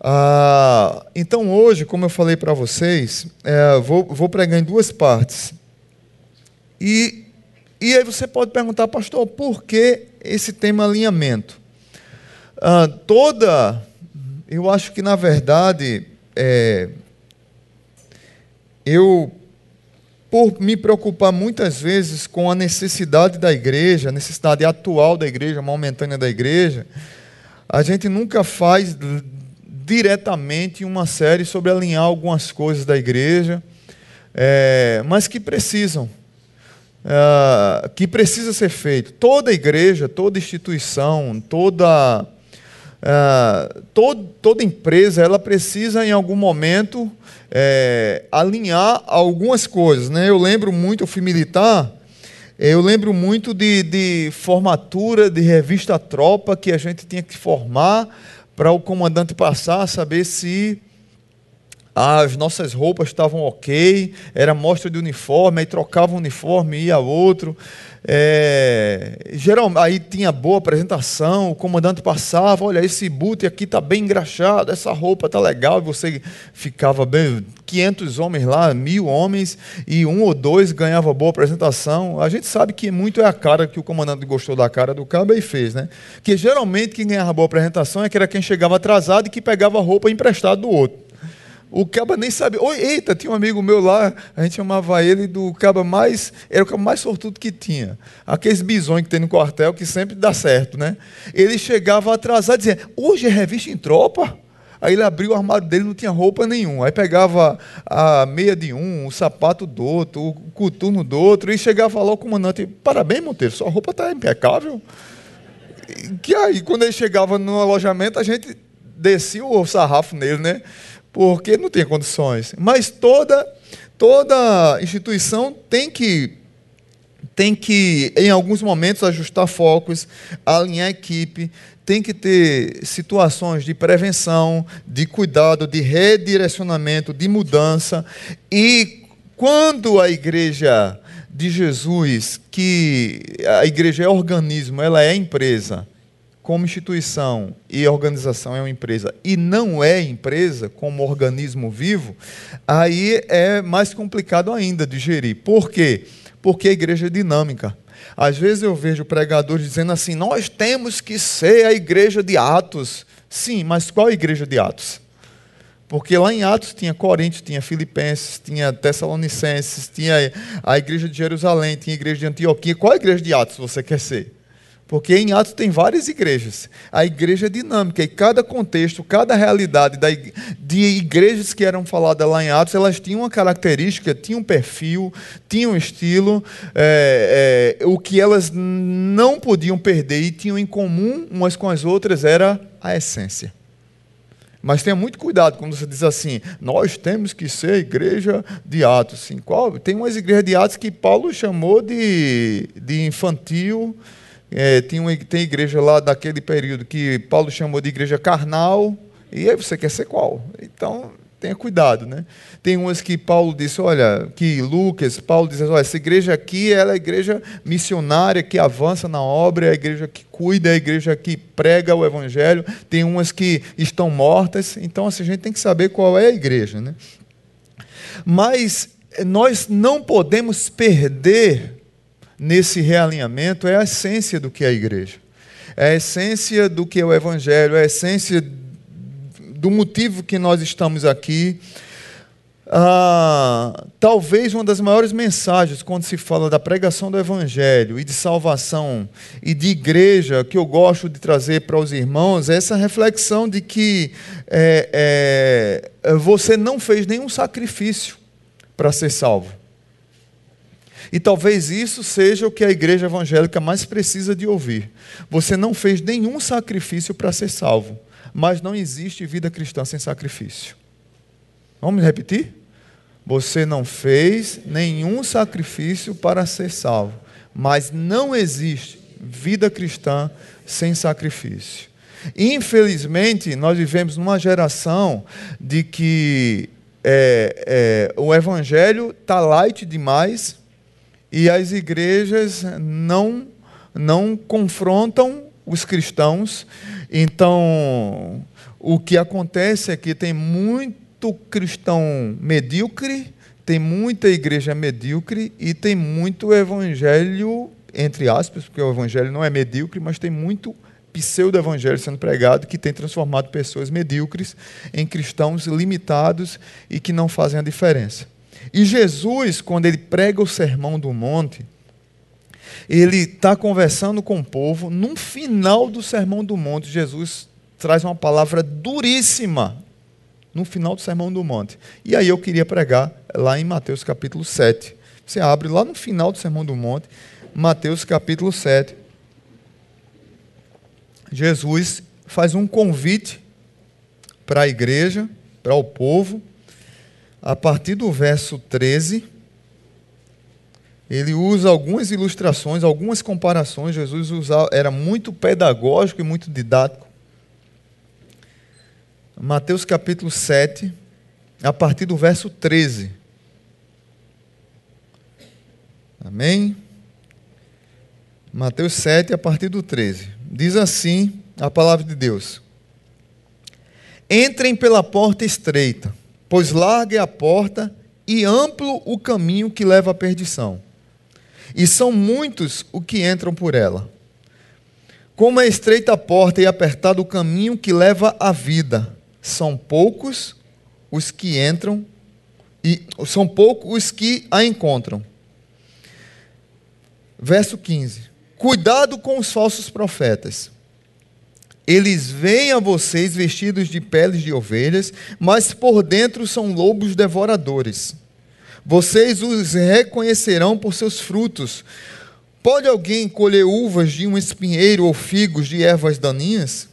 Ah, então hoje, como eu falei para vocês, é, vou, vou pregar em duas partes. E, e aí você pode perguntar, pastor, por que esse tema alinhamento? Ah, toda, eu acho que na verdade, é, eu, por me preocupar muitas vezes com a necessidade da igreja, a necessidade atual da igreja, momentânea da igreja, a gente nunca faz diretamente uma série sobre alinhar algumas coisas da igreja, é, mas que precisam, é, que precisa ser feito. Toda igreja, toda instituição, toda, é, todo, toda empresa, ela precisa em algum momento é, alinhar algumas coisas. Né? Eu lembro muito, eu fui militar, eu lembro muito de, de formatura de revista Tropa que a gente tinha que formar para o comandante passar, saber se as nossas roupas estavam ok, era mostra de uniforme, aí trocava um uniforme, ia outro. É, geral, aí tinha boa apresentação, o comandante passava, olha, esse boot aqui está bem engraxado, essa roupa está legal, e você ficava bem, 500 homens lá, mil homens, e um ou dois ganhava boa apresentação. A gente sabe que muito é a cara que o comandante gostou da cara do cabo e fez, né? Que geralmente quem ganhava boa apresentação é que era quem chegava atrasado e que pegava roupa emprestada do outro. O caba nem sabia. Oi, eita, tinha um amigo meu lá, a gente chamava ele do caba mais. Era o caba mais sortudo que tinha. Aqueles bisões que tem no quartel que sempre dá certo, né? Ele chegava atrasado dizia: Hoje é revista em tropa? Aí ele abriu o armário dele não tinha roupa nenhuma. Aí pegava a meia de um, o sapato do outro, o coturno do outro, e chegava lá o comandante: Parabéns, Monteiro, sua roupa está impecável. Que aí, quando ele chegava no alojamento, a gente descia o sarrafo nele, né? Porque não tem condições. Mas toda, toda instituição tem que, tem que, em alguns momentos, ajustar focos, alinhar equipe, tem que ter situações de prevenção, de cuidado, de redirecionamento, de mudança. E quando a igreja de Jesus, que a igreja é organismo, ela é empresa, como instituição e organização é uma empresa e não é empresa como organismo vivo, aí é mais complicado ainda de gerir. Por quê? Porque a igreja é dinâmica. Às vezes eu vejo pregadores dizendo assim: nós temos que ser a igreja de Atos. Sim, mas qual a igreja de Atos? Porque lá em Atos tinha Coríntios, tinha Filipenses, tinha Tessalonicenses, tinha a igreja de Jerusalém, tinha a igreja de Antioquia. Qual a igreja de Atos você quer ser? Porque em Atos tem várias igrejas. A igreja é dinâmica e cada contexto, cada realidade de igrejas que eram faladas lá em Atos, elas tinham uma característica, tinham um perfil, tinham um estilo. É, é, o que elas não podiam perder e tinham em comum umas com as outras era a essência. Mas tenha muito cuidado quando você diz assim, nós temos que ser igreja de Atos. Sim, qual? Tem umas igrejas de Atos que Paulo chamou de, de infantil, é, tem, uma, tem igreja lá daquele período que Paulo chamou de igreja carnal, e aí você quer ser qual? Então, tenha cuidado, né? Tem umas que Paulo disse, olha, que Lucas, Paulo diz, olha, essa igreja aqui ela é a igreja missionária que avança na obra, é a igreja que cuida, é a igreja que prega o evangelho. Tem umas que estão mortas, então assim, a gente tem que saber qual é a igreja, né? Mas nós não podemos perder nesse realinhamento é a essência do que é a igreja. É a essência do que é o evangelho, é a essência do motivo que nós estamos aqui. Ah, talvez uma das maiores mensagens quando se fala da pregação do Evangelho e de salvação e de igreja que eu gosto de trazer para os irmãos é essa reflexão de que é, é, você não fez nenhum sacrifício para ser salvo. E talvez isso seja o que a igreja evangélica mais precisa de ouvir. Você não fez nenhum sacrifício para ser salvo, mas não existe vida cristã sem sacrifício. Vamos repetir? Você não fez nenhum sacrifício para ser salvo, mas não existe vida cristã sem sacrifício. Infelizmente, nós vivemos numa geração de que é, é, o evangelho está light demais e as igrejas não, não confrontam os cristãos Então, o que acontece é que tem muito cristão medíocre, tem muita igreja medíocre e tem muito evangelho, entre aspas, porque o evangelho não é medíocre, mas tem muito pseudo-evangelho sendo pregado que tem transformado pessoas medíocres em cristãos limitados e que não fazem a diferença. E Jesus, quando ele prega o sermão do monte, ele está conversando com o povo. No final do sermão do monte, Jesus traz uma palavra duríssima. No final do sermão do monte. E aí eu queria pregar lá em Mateus capítulo 7. Você abre lá no final do sermão do monte, Mateus capítulo 7. Jesus faz um convite para a igreja, para o povo, a partir do verso 13, ele usa algumas ilustrações, algumas comparações. Jesus era muito pedagógico e muito didático. Mateus capítulo 7, a partir do verso 13. Amém? Mateus 7, a partir do 13. Diz assim a palavra de Deus: Entrem pela porta estreita pois larga é a porta e amplo o caminho que leva à perdição. E são muitos os que entram por ela. Como é estreita a porta e apertado o caminho que leva à vida, são poucos os que entram e são poucos os que a encontram. Verso 15. Cuidado com os falsos profetas eles vêm a vocês vestidos de peles de ovelhas, mas por dentro são lobos devoradores. Vocês os reconhecerão por seus frutos. Pode alguém colher uvas de um espinheiro ou figos de ervas daninhas?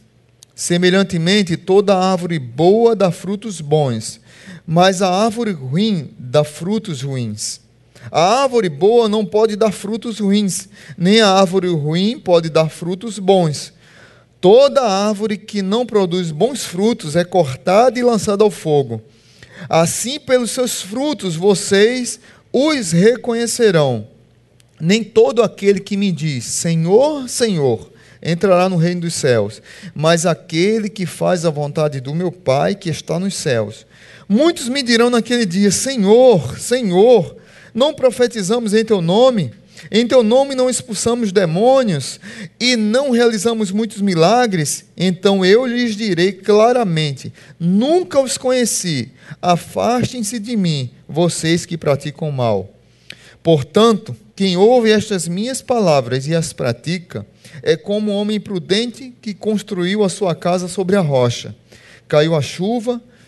Semelhantemente, toda árvore boa dá frutos bons, mas a árvore ruim dá frutos ruins. A árvore boa não pode dar frutos ruins, nem a árvore ruim pode dar frutos bons. Toda árvore que não produz bons frutos é cortada e lançada ao fogo. Assim, pelos seus frutos, vocês os reconhecerão. Nem todo aquele que me diz Senhor, Senhor, entrará no reino dos céus, mas aquele que faz a vontade do meu Pai que está nos céus. Muitos me dirão naquele dia: Senhor, Senhor, não profetizamos em teu nome? Em teu nome não expulsamos demônios e não realizamos muitos milagres, então eu lhes direi claramente: nunca os conheci. Afastem-se de mim, vocês que praticam mal. Portanto, quem ouve estas minhas palavras e as pratica, é como um homem prudente que construiu a sua casa sobre a rocha. Caiu a chuva,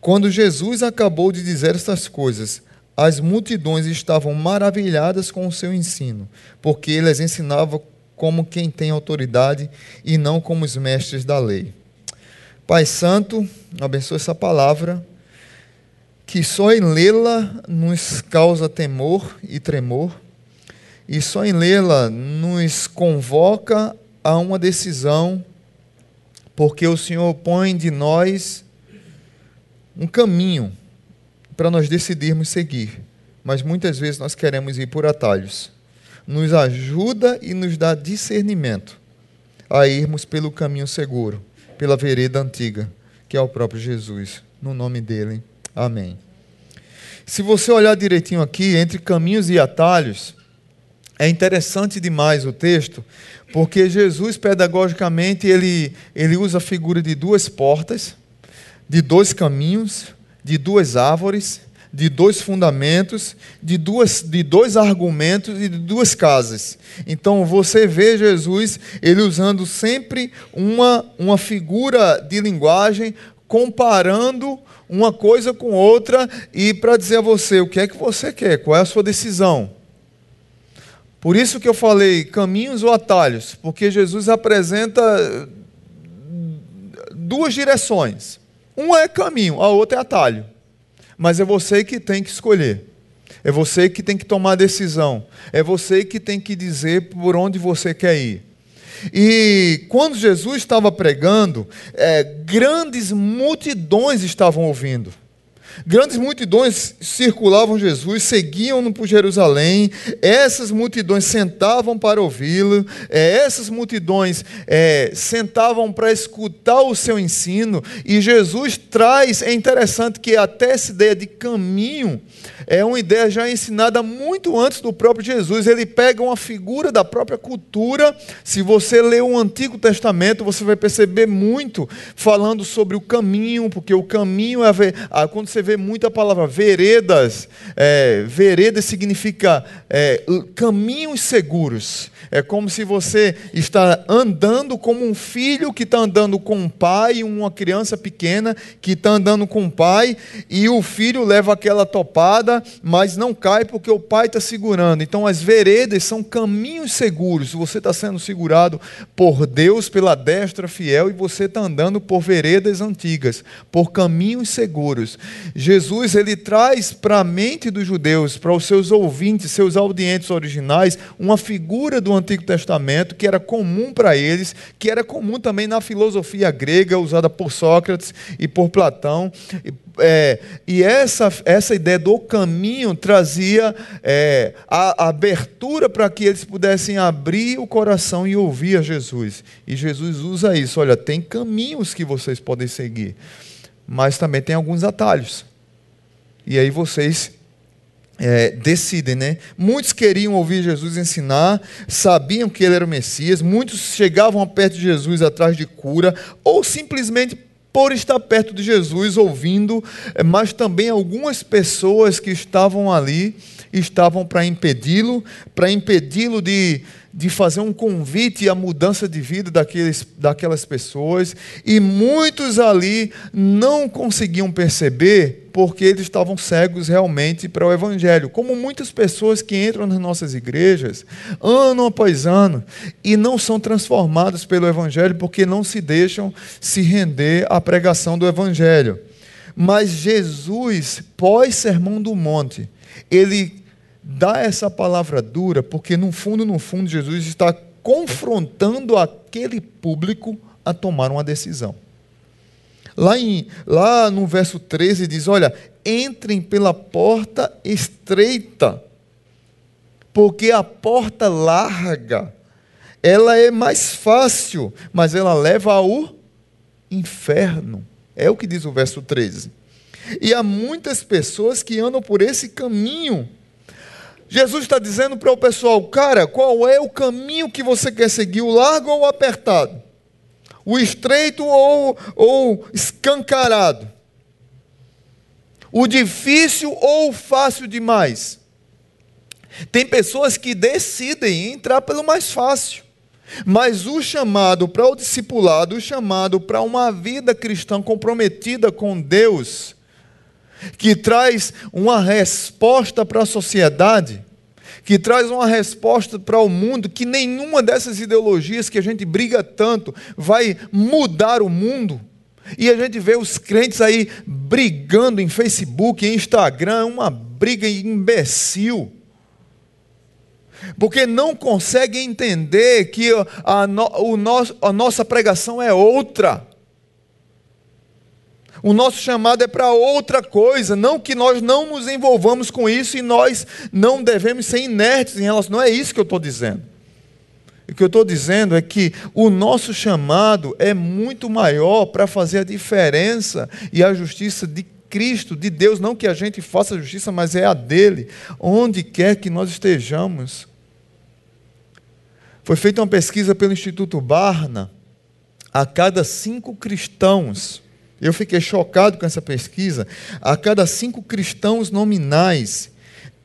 Quando Jesus acabou de dizer estas coisas, as multidões estavam maravilhadas com o seu ensino, porque ele as ensinava como quem tem autoridade e não como os mestres da lei. Pai Santo, abençoe essa palavra, que só em lê-la nos causa temor e tremor, e só em lê-la nos convoca a uma decisão, porque o Senhor põe de nós um caminho para nós decidirmos seguir, mas muitas vezes nós queremos ir por atalhos. Nos ajuda e nos dá discernimento a irmos pelo caminho seguro, pela vereda antiga, que é o próprio Jesus. No nome dele, amém. Se você olhar direitinho aqui, entre caminhos e atalhos, é interessante demais o texto, porque Jesus, pedagogicamente, ele, ele usa a figura de duas portas, de dois caminhos, de duas árvores, de dois fundamentos, de, duas, de dois argumentos e de duas casas. Então você vê Jesus, ele usando sempre uma, uma figura de linguagem, comparando uma coisa com outra e para dizer a você o que é que você quer, qual é a sua decisão. Por isso que eu falei caminhos ou atalhos, porque Jesus apresenta duas direções. Um é caminho, a outra é atalho. Mas é você que tem que escolher. É você que tem que tomar a decisão. É você que tem que dizer por onde você quer ir. E quando Jesus estava pregando, é, grandes multidões estavam ouvindo. Grandes multidões circulavam Jesus, seguiam-no por Jerusalém, essas multidões sentavam para ouvi-lo, é, essas multidões é, sentavam para escutar o seu ensino, e Jesus traz, é interessante que até essa ideia de caminho é uma ideia já ensinada muito antes do próprio Jesus. Ele pega uma figura da própria cultura. Se você ler o Antigo Testamento, você vai perceber muito falando sobre o caminho, porque o caminho é quando você vê muito a palavra veredas, é, veredas significa é, caminhos seguros. É como se você está andando como um filho que está andando com um pai, uma criança pequena que está andando com um pai, e o filho leva aquela topada, mas não cai porque o pai está segurando. Então as veredas são caminhos seguros. Você está sendo segurado por Deus pela destra fiel e você está andando por veredas antigas, por caminhos seguros. Jesus ele traz para a mente dos judeus, para os seus ouvintes, seus audientes originais, uma figura do Antigo Testamento que era comum para eles, que era comum também na filosofia grega usada por Sócrates e por Platão. É, e essa, essa ideia do caminho trazia é, a, a abertura para que eles pudessem abrir o coração e ouvir a Jesus. E Jesus usa isso. Olha, tem caminhos que vocês podem seguir, mas também tem alguns atalhos. E aí vocês é, decidem, né? Muitos queriam ouvir Jesus ensinar, sabiam que ele era o Messias, muitos chegavam perto de Jesus atrás de cura, ou simplesmente por estar perto de Jesus, ouvindo, é, mas também algumas pessoas que estavam ali estavam para impedi-lo, para impedi-lo de de fazer um convite à mudança de vida daqueles, daquelas pessoas, e muitos ali não conseguiam perceber porque eles estavam cegos realmente para o Evangelho. Como muitas pessoas que entram nas nossas igrejas, ano após ano, e não são transformadas pelo Evangelho porque não se deixam se render à pregação do Evangelho. Mas Jesus, pós-sermão do monte, ele dá essa palavra dura, porque no fundo, no fundo, Jesus está confrontando aquele público a tomar uma decisão. Lá, em, lá no verso 13 diz: Olha, entrem pela porta estreita, porque a porta larga, ela é mais fácil, mas ela leva ao inferno. É o que diz o verso 13. E há muitas pessoas que andam por esse caminho Jesus está dizendo para o pessoal, cara, qual é o caminho que você quer seguir, o largo ou o apertado? O estreito ou, escancarado? O difícil ou o fácil demais? Tem pessoas que decidem entrar pelo mais fácil. Mas o chamado para o discipulado, o chamado para uma vida cristã comprometida com Deus, que traz uma resposta para a sociedade, que traz uma resposta para o mundo, que nenhuma dessas ideologias que a gente briga tanto vai mudar o mundo. E a gente vê os crentes aí brigando em Facebook, em Instagram, uma briga imbecil. Porque não conseguem entender que a, no, o a nossa pregação é outra. O nosso chamado é para outra coisa, não que nós não nos envolvamos com isso e nós não devemos ser inertes em relação. Não é isso que eu estou dizendo. O que eu estou dizendo é que o nosso chamado é muito maior para fazer a diferença e a justiça de Cristo, de Deus, não que a gente faça a justiça, mas é a dele, onde quer que nós estejamos. Foi feita uma pesquisa pelo Instituto Barna, a cada cinco cristãos, eu fiquei chocado com essa pesquisa. A cada cinco cristãos nominais,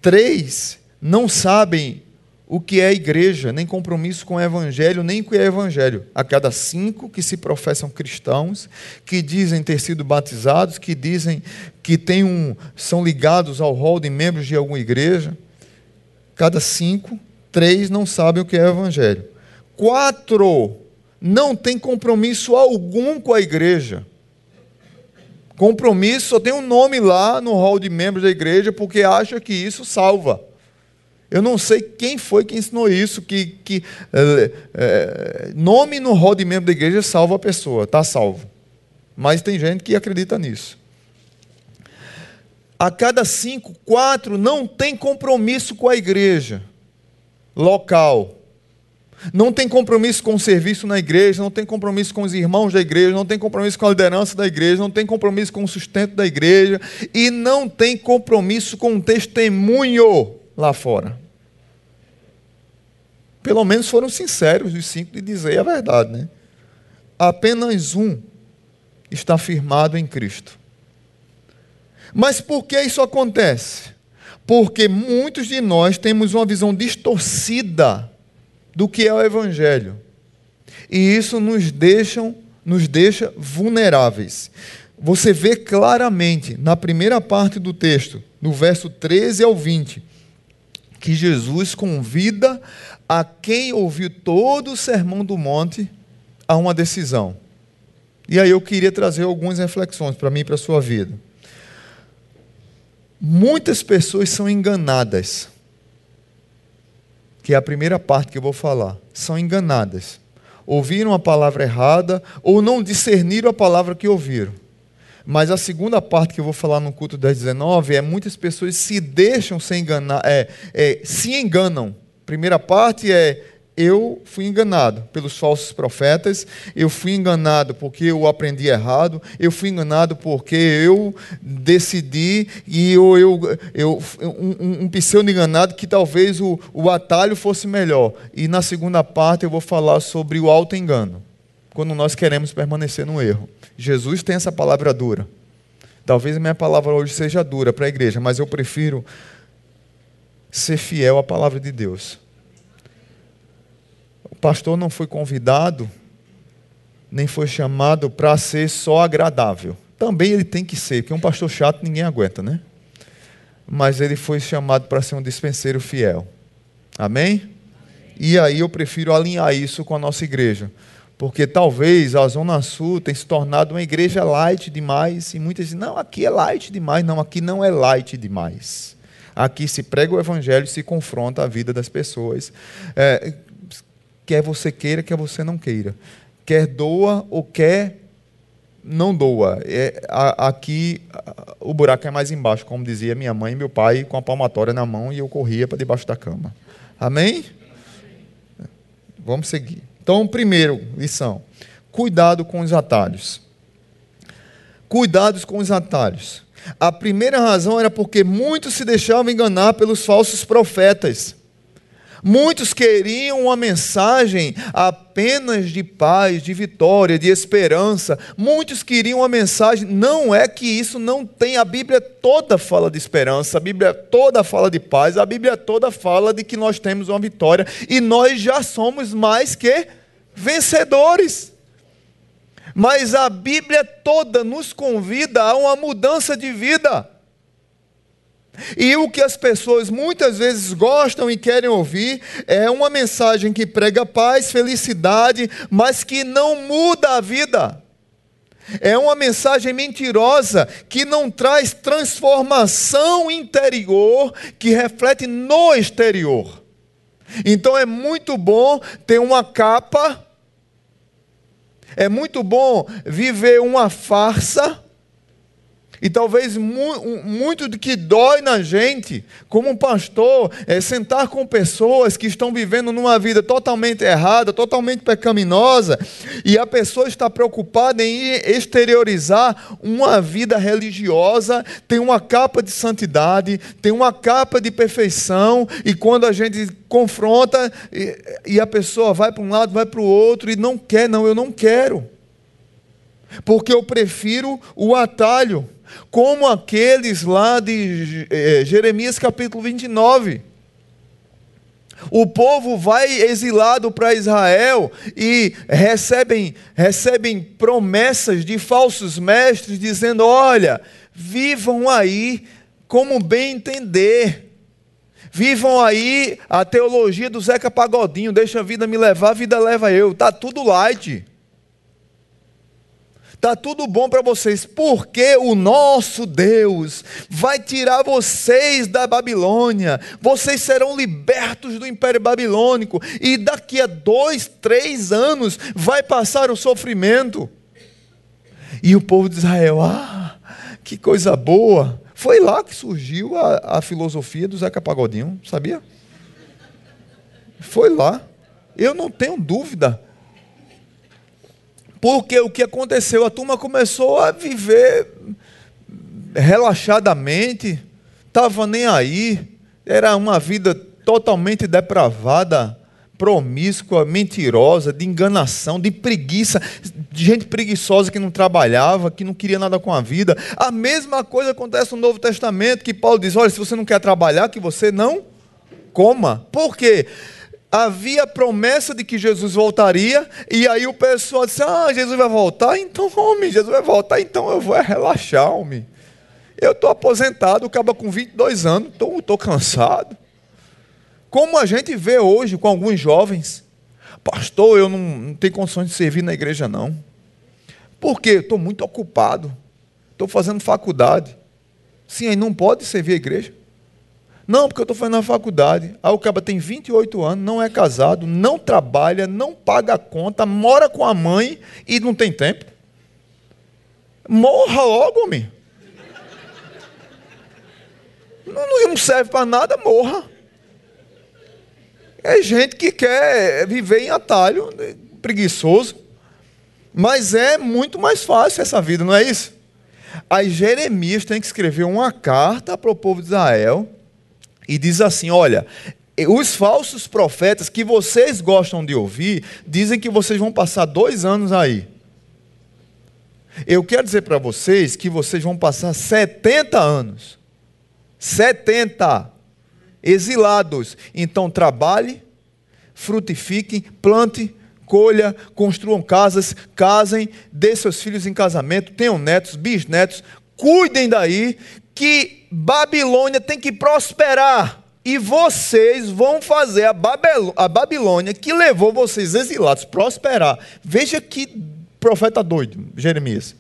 três não sabem o que é igreja, nem compromisso com o evangelho, nem o que é evangelho. A cada cinco que se professam cristãos, que dizem ter sido batizados, que dizem que têm um, são ligados ao rol de membros de alguma igreja, cada cinco, três não sabem o que é evangelho. Quatro não têm compromisso algum com a igreja. Compromisso só tem um nome lá no hall de membros da igreja porque acha que isso salva. Eu não sei quem foi que ensinou isso, que, que é, é, nome no hall de membro da igreja salva a pessoa, está salvo. Mas tem gente que acredita nisso. A cada cinco, quatro não tem compromisso com a igreja local. Não tem compromisso com o serviço na igreja, não tem compromisso com os irmãos da igreja, não tem compromisso com a liderança da igreja, não tem compromisso com o sustento da igreja e não tem compromisso com o testemunho lá fora. Pelo menos foram sinceros os cinco de dizer a verdade, né? Apenas um está firmado em Cristo. Mas por que isso acontece? Porque muitos de nós temos uma visão distorcida do que é o Evangelho. E isso nos, deixam, nos deixa vulneráveis. Você vê claramente na primeira parte do texto, no verso 13 ao 20, que Jesus convida a quem ouviu todo o sermão do monte a uma decisão. E aí eu queria trazer algumas reflexões para mim e para a sua vida. Muitas pessoas são enganadas que é a primeira parte que eu vou falar, são enganadas. Ouviram a palavra errada ou não discerniram a palavra que ouviram. Mas a segunda parte que eu vou falar no culto das 19 é muitas pessoas se deixam se enganar, é, é, se enganam. Primeira parte é eu fui enganado pelos falsos profetas, eu fui enganado porque eu aprendi errado, eu fui enganado porque eu decidi e eu, eu, eu um, um pseudo enganado que talvez o, o atalho fosse melhor. E na segunda parte eu vou falar sobre o alto engano, quando nós queremos permanecer no erro. Jesus tem essa palavra dura. Talvez a minha palavra hoje seja dura para a igreja, mas eu prefiro ser fiel à palavra de Deus pastor não foi convidado, nem foi chamado para ser só agradável. Também ele tem que ser, porque um pastor chato ninguém aguenta, né? Mas ele foi chamado para ser um dispenseiro fiel. Amém? E aí eu prefiro alinhar isso com a nossa igreja. Porque talvez a Zona Sul tenha se tornado uma igreja light demais. E muitas dizem, não, aqui é light demais. Não, aqui não é light demais. Aqui se prega o evangelho e se confronta a vida das pessoas. É, quer você queira, quer você não queira. Quer doa ou quer não doa. É, a, aqui a, o buraco é mais embaixo, como dizia minha mãe e meu pai, com a palmatória na mão e eu corria para debaixo da cama. Amém? Vamos seguir. Então, primeiro, lição: cuidado com os atalhos. Cuidados com os atalhos. A primeira razão era porque muitos se deixavam enganar pelos falsos profetas. Muitos queriam uma mensagem apenas de paz, de vitória, de esperança. Muitos queriam uma mensagem. Não é que isso não tem. A Bíblia toda fala de esperança, a Bíblia toda fala de paz, a Bíblia toda fala de que nós temos uma vitória e nós já somos mais que vencedores. Mas a Bíblia toda nos convida a uma mudança de vida. E o que as pessoas muitas vezes gostam e querem ouvir é uma mensagem que prega paz, felicidade, mas que não muda a vida. É uma mensagem mentirosa que não traz transformação interior que reflete no exterior. Então é muito bom ter uma capa, é muito bom viver uma farsa e talvez mu muito do que dói na gente, como um pastor, é sentar com pessoas que estão vivendo numa vida totalmente errada, totalmente pecaminosa, e a pessoa está preocupada em exteriorizar uma vida religiosa, tem uma capa de santidade, tem uma capa de perfeição, e quando a gente confronta e, e a pessoa vai para um lado, vai para o outro e não quer, não, eu não quero. Porque eu prefiro o atalho como aqueles lá de eh, Jeremias capítulo 29. O povo vai exilado para Israel e recebem, recebem promessas de falsos mestres, dizendo: olha, vivam aí como bem entender. Vivam aí a teologia do Zeca Pagodinho, deixa a vida me levar, a vida leva eu. Está tudo light. Tá tudo bom para vocês, porque o nosso Deus vai tirar vocês da Babilônia, vocês serão libertos do Império Babilônico, e daqui a dois, três anos vai passar o sofrimento. E o povo de Israel, ah, que coisa boa. Foi lá que surgiu a, a filosofia do Zeca Pagodinho, sabia? Foi lá. Eu não tenho dúvida. Porque o que aconteceu? A turma começou a viver relaxadamente, estava nem aí, era uma vida totalmente depravada, promíscua, mentirosa, de enganação, de preguiça, de gente preguiçosa que não trabalhava, que não queria nada com a vida. A mesma coisa acontece no Novo Testamento, que Paulo diz: olha, se você não quer trabalhar, que você não coma. Por quê? Havia promessa de que Jesus voltaria, e aí o pessoal disse: Ah, Jesus vai voltar, então, homem, Jesus vai voltar, então eu vou relaxar, homem. Eu estou aposentado, acaba com 22 anos, estou cansado. Como a gente vê hoje com alguns jovens, pastor, eu não, não tenho condições de servir na igreja, não. Por quê? Estou muito ocupado, estou fazendo faculdade. Sim, aí não pode servir a igreja. Não, porque eu estou fazendo a faculdade. Aí o cara tem 28 anos, não é casado, não trabalha, não paga a conta, mora com a mãe e não tem tempo. Morra logo, homem. Não, não serve para nada, morra. É gente que quer viver em atalho, preguiçoso. Mas é muito mais fácil essa vida, não é isso? Aí Jeremias tem que escrever uma carta para o povo de Israel e diz assim: olha, os falsos profetas que vocês gostam de ouvir dizem que vocês vão passar dois anos aí. Eu quero dizer para vocês que vocês vão passar 70 anos. 70 exilados. Então trabalhe, frutifiquem, plante, colha, construam casas, casem, dê seus filhos em casamento, tenham netos, bisnetos, cuidem daí, que Babilônia tem que prosperar. E vocês vão fazer a, Babilônia que levou vocês exilados prosperar. Veja que profeta doido, Jeremias.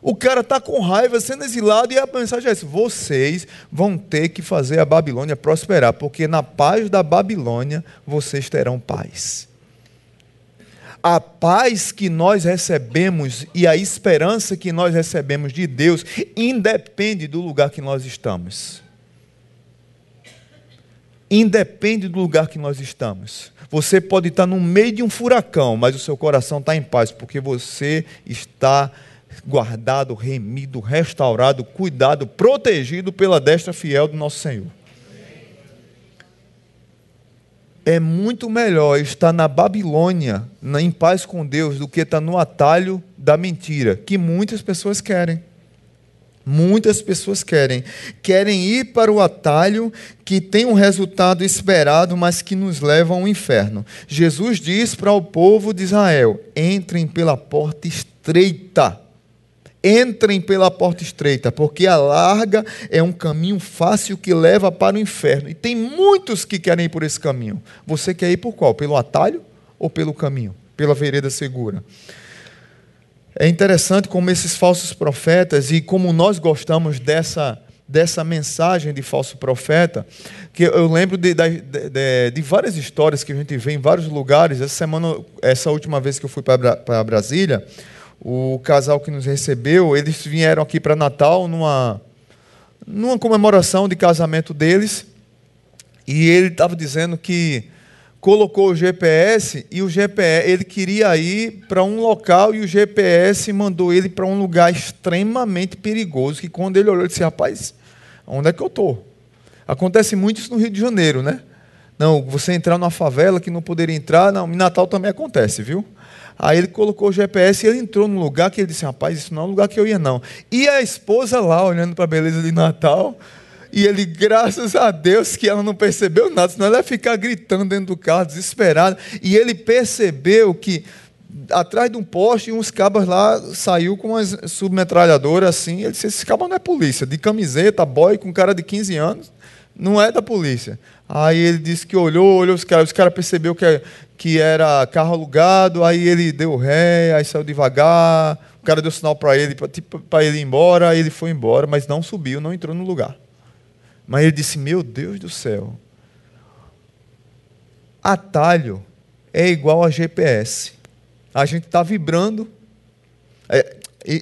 O cara está com raiva, sendo exilado, e a mensagem é essa: vocês vão ter que fazer a Babilônia prosperar, porque na paz da Babilônia vocês terão paz a paz que nós recebemos e a esperança que nós recebemos de Deus independe do lugar que nós estamos. Independe do lugar que nós estamos. Você pode estar no meio de um furacão, mas o seu coração está em paz, porque você está guardado, remido, restaurado, cuidado, protegido pela destra fiel do nosso Senhor. É muito melhor estar na Babilônia, em paz com Deus, do que estar no atalho da mentira, que muitas pessoas querem. Muitas pessoas querem. Querem ir para o atalho que tem um resultado esperado, mas que nos leva ao inferno. Jesus diz para o povo de Israel: entrem pela porta estreita Entrem pela porta estreita, porque a larga é um caminho fácil que leva para o inferno. E tem muitos que querem ir por esse caminho. Você quer ir por qual? Pelo atalho ou pelo caminho? Pela vereda segura? É interessante como esses falsos profetas e como nós gostamos dessa, dessa mensagem de falso profeta, que eu lembro de, de, de, de, várias histórias que a gente vê em vários lugares. Essa semana, essa última vez que eu fui para Brasília, o casal que nos recebeu, eles vieram aqui para Natal numa, numa comemoração de casamento deles, e ele estava dizendo que colocou o GPS e o GPS, ele queria ir para um local e o GPS mandou ele para um lugar extremamente perigoso, que quando ele olhou, ele disse, rapaz, onde é que eu estou? Acontece muito isso no Rio de Janeiro, né? Não, você entrar numa favela que não poderia entrar, não, em Natal também acontece, viu? Aí ele colocou o GPS e ele entrou num lugar que ele disse: Rapaz, isso não é um lugar que eu ia, não. E a esposa lá, olhando para a beleza de Natal, e ele, graças a Deus, que ela não percebeu nada, senão ela ia ficar gritando dentro do carro, desesperada. E ele percebeu que atrás de um poste, uns cabas lá saiu com uma submetralhadora assim. Ele disse: Esse cabo não é polícia, de camiseta, boy, com cara de 15 anos, não é da polícia. Aí ele disse que olhou, olhou os caras, os caras percebeu que, que era carro alugado, aí ele deu ré, aí saiu devagar, cara deu sinal para ele, para tipo, ele ir embora, ele foi embora, mas não subiu, não entrou no lugar. Mas ele disse: Meu Deus do céu, atalho é igual a GPS. A gente está vibrando. É,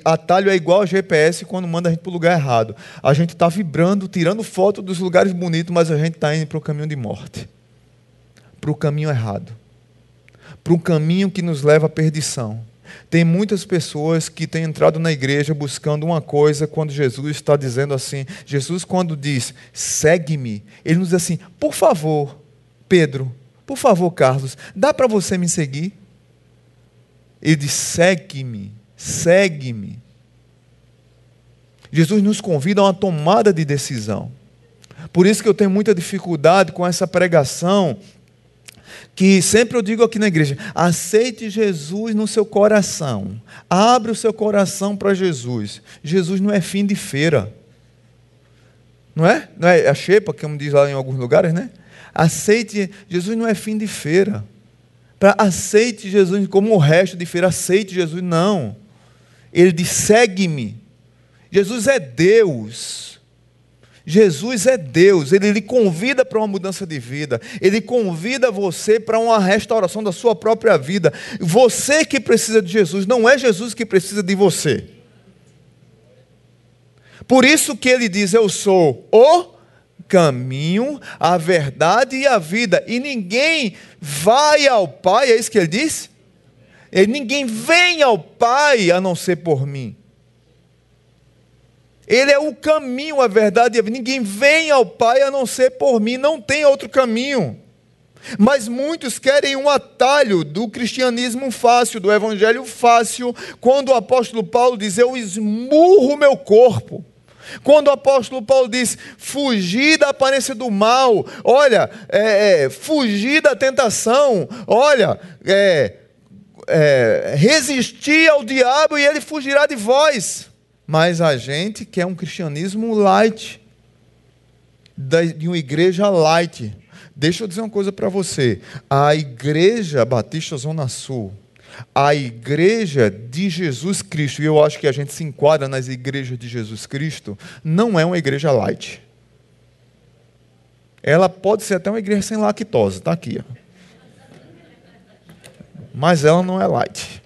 atalho é igual a GPS quando manda a gente para o lugar errado. A gente está vibrando, tirando foto dos lugares bonitos, mas a gente está indo para o caminho de morte para o caminho errado para um caminho que nos leva à perdição. Tem muitas pessoas que têm entrado na igreja buscando uma coisa quando Jesus está dizendo assim. Jesus, quando diz, segue-me, ele nos diz assim: por favor, Pedro, por favor, Carlos, dá para você me seguir? Ele diz: segue-me, segue-me. Jesus nos convida a uma tomada de decisão. Por isso que eu tenho muita dificuldade com essa pregação que sempre eu digo aqui na igreja: aceite Jesus no seu coração. Abre o seu coração para Jesus. Jesus não é fim de feira. Não é? Não é a xepa, como diz lá em alguns lugares, né? Aceite, Jesus não é fim de feira. Para aceite Jesus como o resto de feira, aceite Jesus, não. Ele diz: segue-me. Jesus é Deus. Jesus é Deus, ele lhe convida para uma mudança de vida, ele convida você para uma restauração da sua própria vida. Você que precisa de Jesus, não é Jesus que precisa de você. Por isso que ele diz: Eu sou o caminho, a verdade e a vida, e ninguém vai ao Pai, é isso que ele diz? E ninguém vem ao Pai a não ser por mim. Ele é o caminho, a verdade. Ninguém vem ao Pai a não ser por mim, não tem outro caminho. Mas muitos querem um atalho do cristianismo fácil, do evangelho fácil, quando o apóstolo Paulo diz: Eu esmurro meu corpo. Quando o apóstolo Paulo diz: fugir da aparência do mal, olha, é, é, fugir da tentação, olha, é, é resistir ao diabo e ele fugirá de vós. Mas a gente quer um cristianismo light, de uma igreja light. Deixa eu dizer uma coisa para você. A igreja Batista Zona Sul, a igreja de Jesus Cristo, e eu acho que a gente se enquadra nas igrejas de Jesus Cristo, não é uma igreja light. Ela pode ser até uma igreja sem lactose, está aqui. Ó. Mas ela não é light.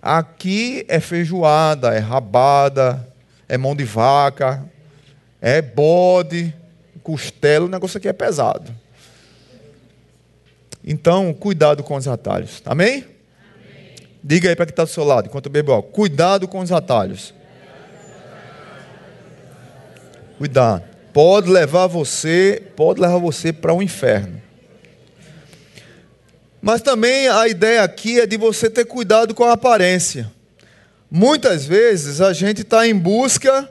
Aqui é feijoada, é rabada, é mão de vaca, é bode, costela, o negócio aqui é pesado. Então, cuidado com os atalhos. Amém? Amém. Diga aí para quem está do seu lado, enquanto bebo ó, Cuidado com os atalhos. Cuidado. Pode levar você, pode levar você para o inferno. Mas também a ideia aqui é de você ter cuidado com a aparência. Muitas vezes a gente está em busca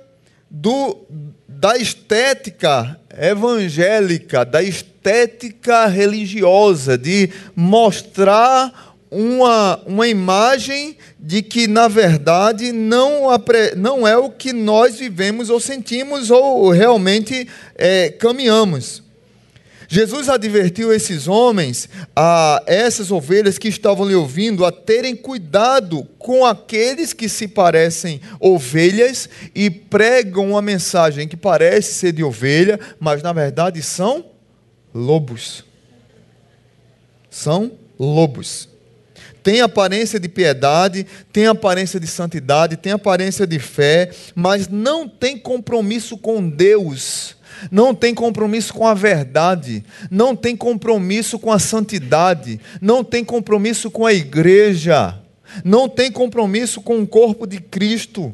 do, da estética evangélica, da estética religiosa, de mostrar uma, uma imagem de que, na verdade, não, não é o que nós vivemos ou sentimos ou realmente é, caminhamos. Jesus advertiu esses homens, a essas ovelhas que estavam lhe ouvindo, a terem cuidado com aqueles que se parecem ovelhas e pregam uma mensagem que parece ser de ovelha, mas na verdade são lobos. São lobos. Tem aparência de piedade, tem aparência de santidade, tem aparência de fé, mas não tem compromisso com Deus não tem compromisso com a verdade, não tem compromisso com a santidade, não tem compromisso com a igreja, não tem compromisso com o corpo de Cristo.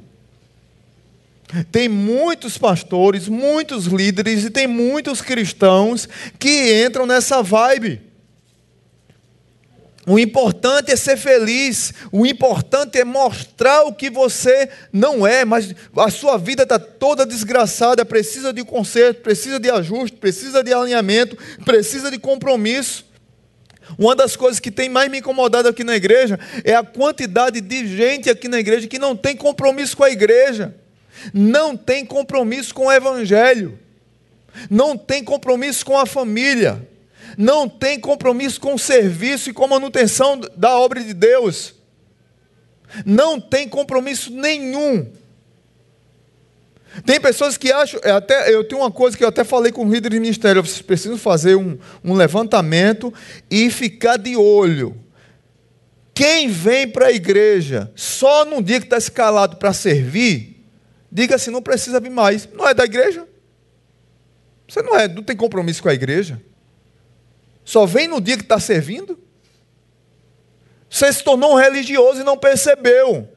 Tem muitos pastores, muitos líderes e tem muitos cristãos que entram nessa vibe. O importante é ser feliz, o importante é mostrar o que você não é, mas a sua vida está toda desgraçada, precisa de conserto, precisa de ajuste, precisa de alinhamento, precisa de compromisso. Uma das coisas que tem mais me incomodado aqui na igreja é a quantidade de gente aqui na igreja que não tem compromisso com a igreja, não tem compromisso com o evangelho, não tem compromisso com a família não tem compromisso com o serviço e com a manutenção da obra de Deus. Não tem compromisso nenhum. Tem pessoas que acham, é até, eu tenho uma coisa que eu até falei com o líder de ministério, vocês precisam fazer um, um levantamento e ficar de olho. Quem vem para a igreja só num dia que está escalado para servir, diga assim, não precisa vir mais. Não é da igreja? Você não, é, não tem compromisso com a igreja? Só vem no dia que está servindo? Você se tornou um religioso e não percebeu.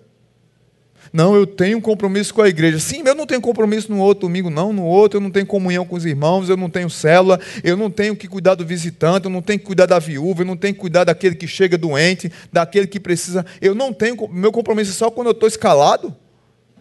Não, eu tenho um compromisso com a igreja. Sim, eu não tenho compromisso no outro domingo, não. No outro, eu não tenho comunhão com os irmãos, eu não tenho célula, eu não tenho que cuidar do visitante, eu não tenho que cuidar da viúva, eu não tenho que cuidar daquele que chega doente, daquele que precisa. Eu não tenho. Meu compromisso é só quando eu estou escalado?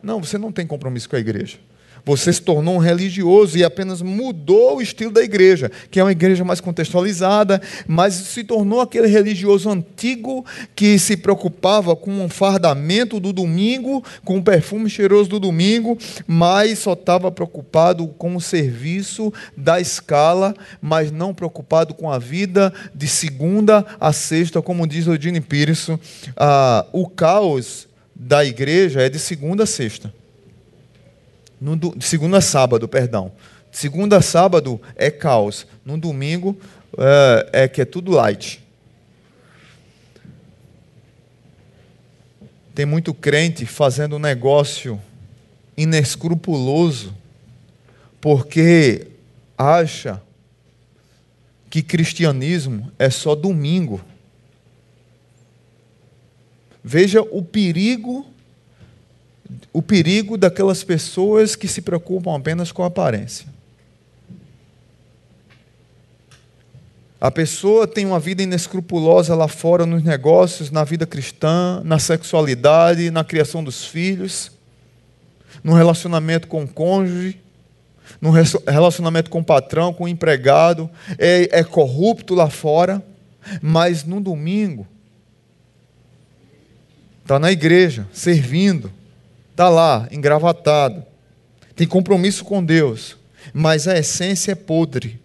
Não, você não tem compromisso com a igreja. Você se tornou um religioso e apenas mudou o estilo da igreja, que é uma igreja mais contextualizada, mas se tornou aquele religioso antigo que se preocupava com o fardamento do domingo, com o perfume cheiroso do domingo, mas só estava preocupado com o serviço da escala, mas não preocupado com a vida de segunda a sexta, como diz Eugene Pires. Ah, o caos da igreja é de segunda a sexta. No do, segunda sábado, perdão. Segunda sábado é caos. No domingo é, é que é tudo light. Tem muito crente fazendo um negócio inescrupuloso porque acha que cristianismo é só domingo. Veja o perigo o perigo daquelas pessoas que se preocupam apenas com a aparência. A pessoa tem uma vida inescrupulosa lá fora nos negócios, na vida cristã, na sexualidade, na criação dos filhos, no relacionamento com o cônjuge, no relacionamento com o patrão, com o empregado, é, é corrupto lá fora, mas no domingo está na igreja, servindo, está lá, engravatado, tem compromisso com Deus, mas a essência é podre.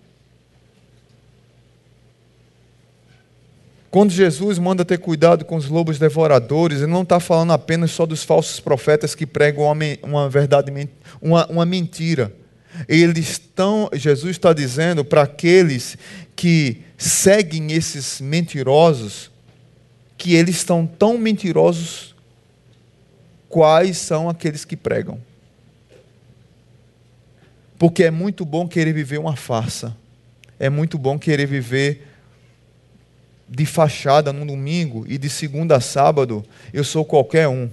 Quando Jesus manda ter cuidado com os lobos devoradores, ele não está falando apenas só dos falsos profetas que pregam uma, uma verdade, uma, uma mentira. Eles estão, Jesus está dizendo para aqueles que seguem esses mentirosos, que eles estão tão mentirosos quais são aqueles que pregam. Porque é muito bom querer viver uma farsa. É muito bom querer viver de fachada no domingo e de segunda a sábado eu sou qualquer um.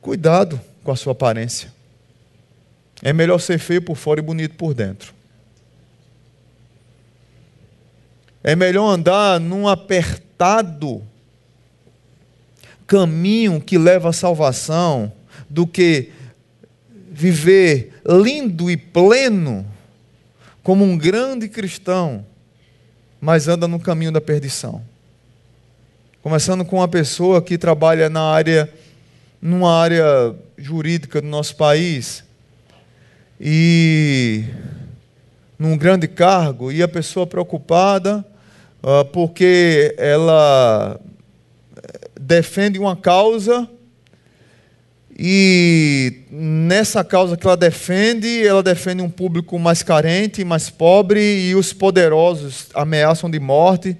Cuidado com a sua aparência. É melhor ser feio por fora e bonito por dentro. É melhor andar num apertado caminho que leva à salvação do que viver lindo e pleno como um grande cristão, mas anda no caminho da perdição. Começando com uma pessoa que trabalha na área numa área jurídica do nosso país e num grande cargo e a pessoa preocupada uh, porque ela defende uma causa e nessa causa que ela defende, ela defende um público mais carente, mais pobre e os poderosos ameaçam de morte.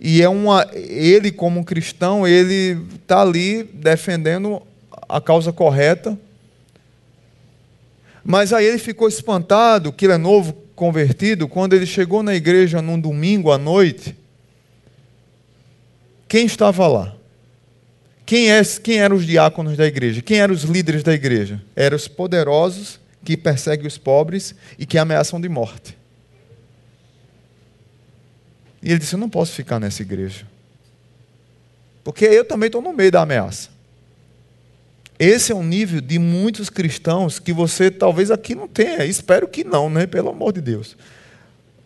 E é uma, ele como cristão, ele está ali defendendo a causa correta. Mas aí ele ficou espantado, que ele é novo convertido, quando ele chegou na igreja num domingo à noite. Quem estava lá? Quem, é, quem eram os diáconos da igreja? Quem eram os líderes da igreja? Eram os poderosos que perseguem os pobres e que ameaçam de morte. E ele disse: Eu não posso ficar nessa igreja. Porque eu também estou no meio da ameaça. Esse é um nível de muitos cristãos que você talvez aqui não tenha. Espero que não, né? Pelo amor de Deus.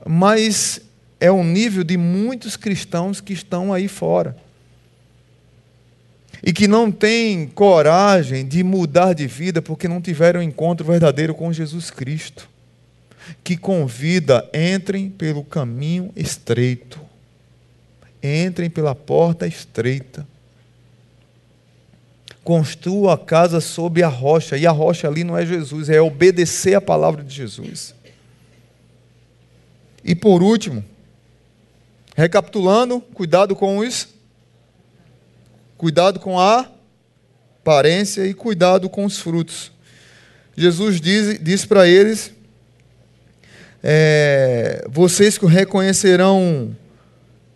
Mas é um nível de muitos cristãos que estão aí fora e que não têm coragem de mudar de vida porque não tiveram encontro verdadeiro com Jesus Cristo, que convida, entrem pelo caminho estreito, entrem pela porta estreita. construa a casa sob a rocha. E a rocha ali não é Jesus, é obedecer a palavra de Jesus. E por último, recapitulando, cuidado com os cuidado com a aparência e cuidado com os frutos. Jesus diz, diz para eles: é, vocês que reconhecerão,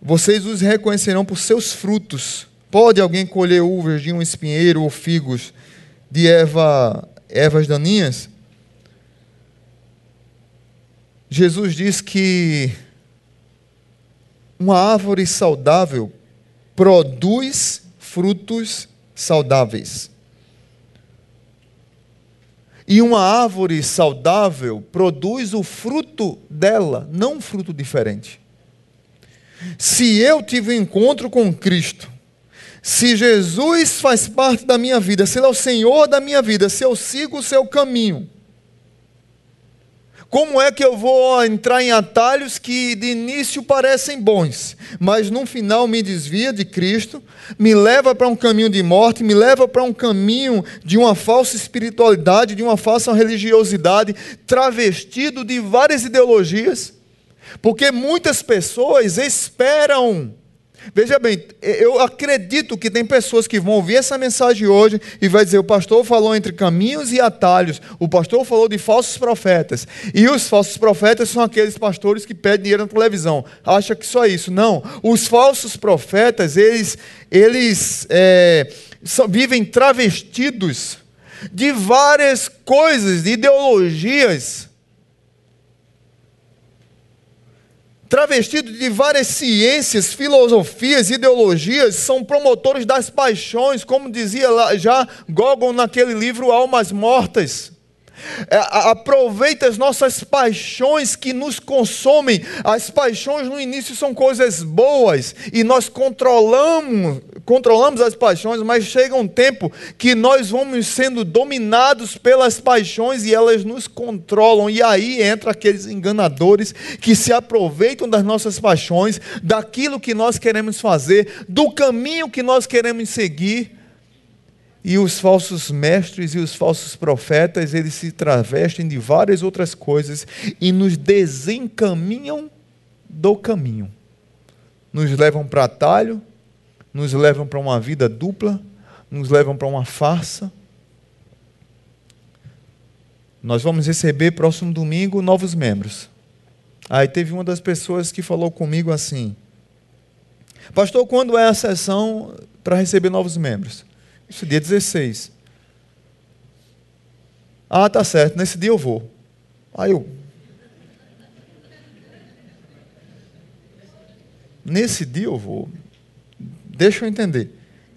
vocês os reconhecerão por seus frutos. Pode alguém colher uvas de um espinheiro ou figos de erva, ervas daninhas? Jesus diz que uma árvore saudável produz frutos saudáveis. E uma árvore saudável produz o fruto dela, não um fruto diferente. Se eu tive um encontro com Cristo, se Jesus faz parte da minha vida, se Ele é o Senhor da minha vida, se eu sigo o seu caminho, como é que eu vou entrar em atalhos que de início parecem bons, mas no final me desvia de Cristo, me leva para um caminho de morte, me leva para um caminho de uma falsa espiritualidade, de uma falsa religiosidade, travestido de várias ideologias? Porque muitas pessoas esperam Veja bem, eu acredito que tem pessoas que vão ouvir essa mensagem hoje e vai dizer: o pastor falou entre caminhos e atalhos, o pastor falou de falsos profetas. E os falsos profetas são aqueles pastores que pedem dinheiro na televisão. Acha que só isso. Não. Os falsos profetas, eles, eles é, vivem travestidos de várias coisas, de ideologias travestido de várias ciências, filosofias, ideologias, são promotores das paixões, como dizia já Gogol naquele livro Almas Mortas. É, aproveita as nossas paixões que nos consomem. As paixões no início são coisas boas e nós controlamos, controlamos as paixões, mas chega um tempo que nós vamos sendo dominados pelas paixões e elas nos controlam. E aí entra aqueles enganadores que se aproveitam das nossas paixões, daquilo que nós queremos fazer, do caminho que nós queremos seguir e os falsos mestres e os falsos profetas, eles se travestem de várias outras coisas e nos desencaminham do caminho. Nos levam para atalho, nos levam para uma vida dupla, nos levam para uma farsa. Nós vamos receber próximo domingo novos membros. Aí teve uma das pessoas que falou comigo assim: Pastor, quando é a sessão para receber novos membros? Isso dia 16. Ah, tá certo, nesse dia eu vou. Aí eu. Nesse dia eu vou. Deixa eu entender.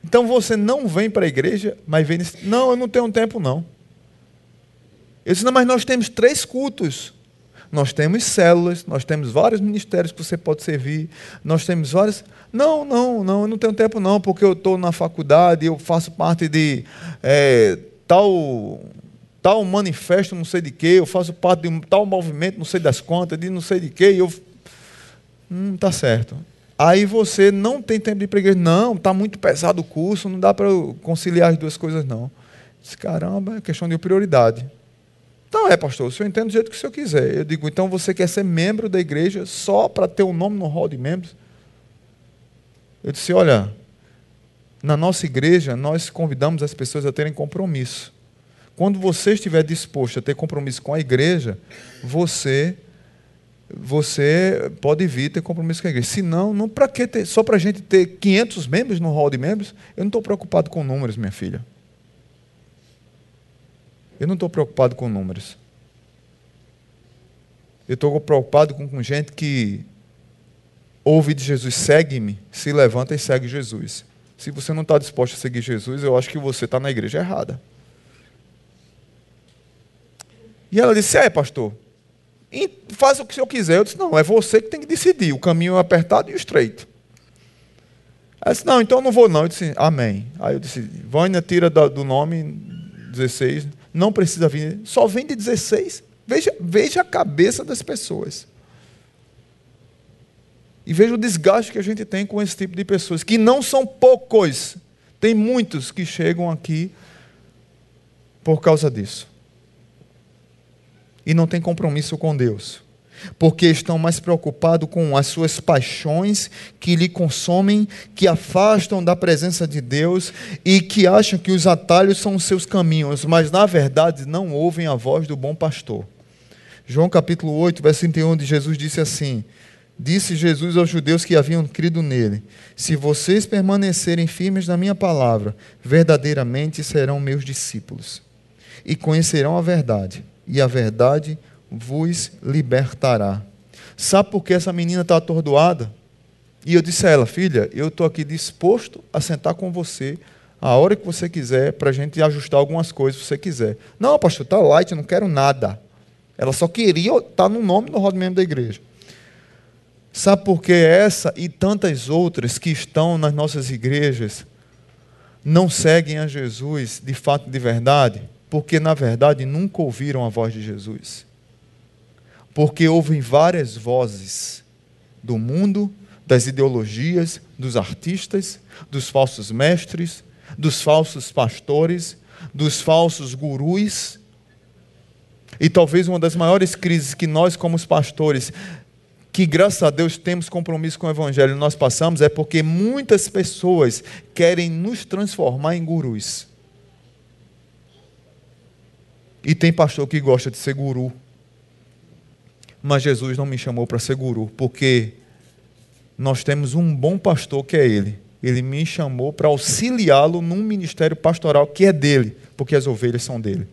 Então você não vem para a igreja, mas vem nesse. Não, eu não tenho tempo, não. Eu disse, não, mas nós temos três cultos. Nós temos células, nós temos vários ministérios que você pode servir, nós temos vários. Não, não, não, eu não tenho tempo não, porque eu estou na faculdade, eu faço parte de é, tal, tal manifesto, não sei de quê, eu faço parte de um tal movimento, não sei das quantas, de não sei de quê, e eu. Hum, tá certo. Aí você não tem tempo de igreja. Não, está muito pesado o curso, não dá para conciliar as duas coisas, não. Diz, caramba, é questão de prioridade. Não é, pastor, o senhor entende do jeito que o senhor quiser. Eu digo, então você quer ser membro da igreja só para ter um nome no hall de membros? Eu disse, olha, na nossa igreja nós convidamos as pessoas a terem compromisso. Quando você estiver disposto a ter compromisso com a igreja, você você pode vir ter compromisso com a igreja. Se não, não para que ter, só para a gente ter 500 membros no hall de membros, eu não estou preocupado com números, minha filha. Eu não estou preocupado com números. Eu estou preocupado com, com gente que ouve de Jesus, segue-me, se levanta e segue Jesus. Se você não está disposto a seguir Jesus, eu acho que você está na igreja errada. E ela disse: É, pastor, faz o que o senhor quiser. Eu disse: Não, é você que tem que decidir. O caminho é apertado e estreito. Ela disse: Não, então eu não vou, não. Eu disse: Amém. Aí eu disse: Vânia, tira do nome 16 não precisa vir, só vem de 16. Veja, veja a cabeça das pessoas. E veja o desgaste que a gente tem com esse tipo de pessoas, que não são poucos. Tem muitos que chegam aqui por causa disso. E não tem compromisso com Deus porque estão mais preocupados com as suas paixões que lhe consomem, que afastam da presença de Deus e que acham que os atalhos são os seus caminhos, mas na verdade não ouvem a voz do bom pastor. João capítulo 8, versículo 31 de Jesus disse assim: Disse Jesus aos judeus que haviam crido nele: Se vocês permanecerem firmes na minha palavra, verdadeiramente serão meus discípulos e conhecerão a verdade, e a verdade vos libertará. Sabe por que essa menina está atordoada? E eu disse a ela, filha, eu estou aqui disposto a sentar com você a hora que você quiser, para a gente ajustar algumas coisas, se você quiser. Não, pastor, está light, não quero nada. Ela só queria estar tá no nome do rodo membro da igreja. Sabe por que essa e tantas outras que estão nas nossas igrejas não seguem a Jesus de fato de verdade? Porque, na verdade, nunca ouviram a voz de Jesus porque ouvem várias vozes do mundo, das ideologias, dos artistas, dos falsos mestres, dos falsos pastores, dos falsos gurus. E talvez uma das maiores crises que nós, como os pastores, que graças a Deus temos compromisso com o Evangelho, nós passamos, é porque muitas pessoas querem nos transformar em gurus. E tem pastor que gosta de ser guru mas Jesus não me chamou para ser guru, porque nós temos um bom pastor que é Ele. Ele me chamou para auxiliá-lo num ministério pastoral que é dele, porque as ovelhas são dele.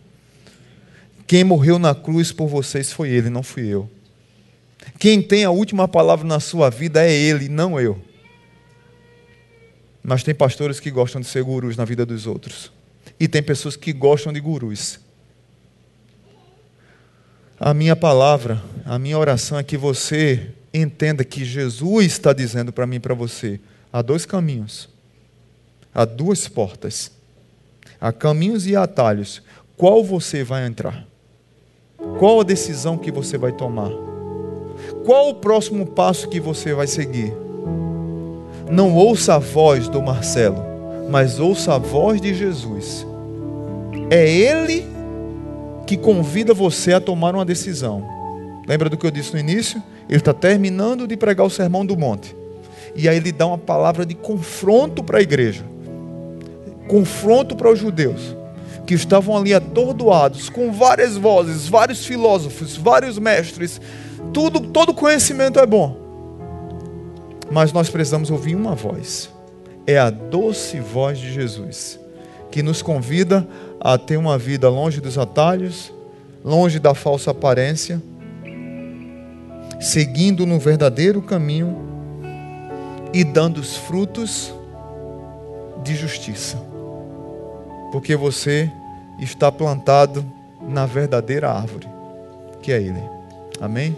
Quem morreu na cruz por vocês foi Ele, não fui eu. Quem tem a última palavra na sua vida é Ele, não eu. Mas tem pastores que gostam de ser gurus na vida dos outros. E tem pessoas que gostam de gurus. A minha palavra, a minha oração é que você entenda que Jesus está dizendo para mim e para você: há dois caminhos, há duas portas, há caminhos e atalhos. Qual você vai entrar? Qual a decisão que você vai tomar? Qual o próximo passo que você vai seguir? Não ouça a voz do Marcelo, mas ouça a voz de Jesus. É Ele que convida você a tomar uma decisão. Lembra do que eu disse no início? Ele está terminando de pregar o sermão do monte. E aí ele dá uma palavra de confronto para a igreja. Confronto para os judeus. Que estavam ali atordoados, com várias vozes, vários filósofos, vários mestres. Tudo, todo conhecimento é bom. Mas nós precisamos ouvir uma voz. É a doce voz de Jesus. Que nos convida a ter uma vida longe dos atalhos, longe da falsa aparência, seguindo no verdadeiro caminho e dando os frutos de justiça. Porque você está plantado na verdadeira árvore, que é Ele. Amém?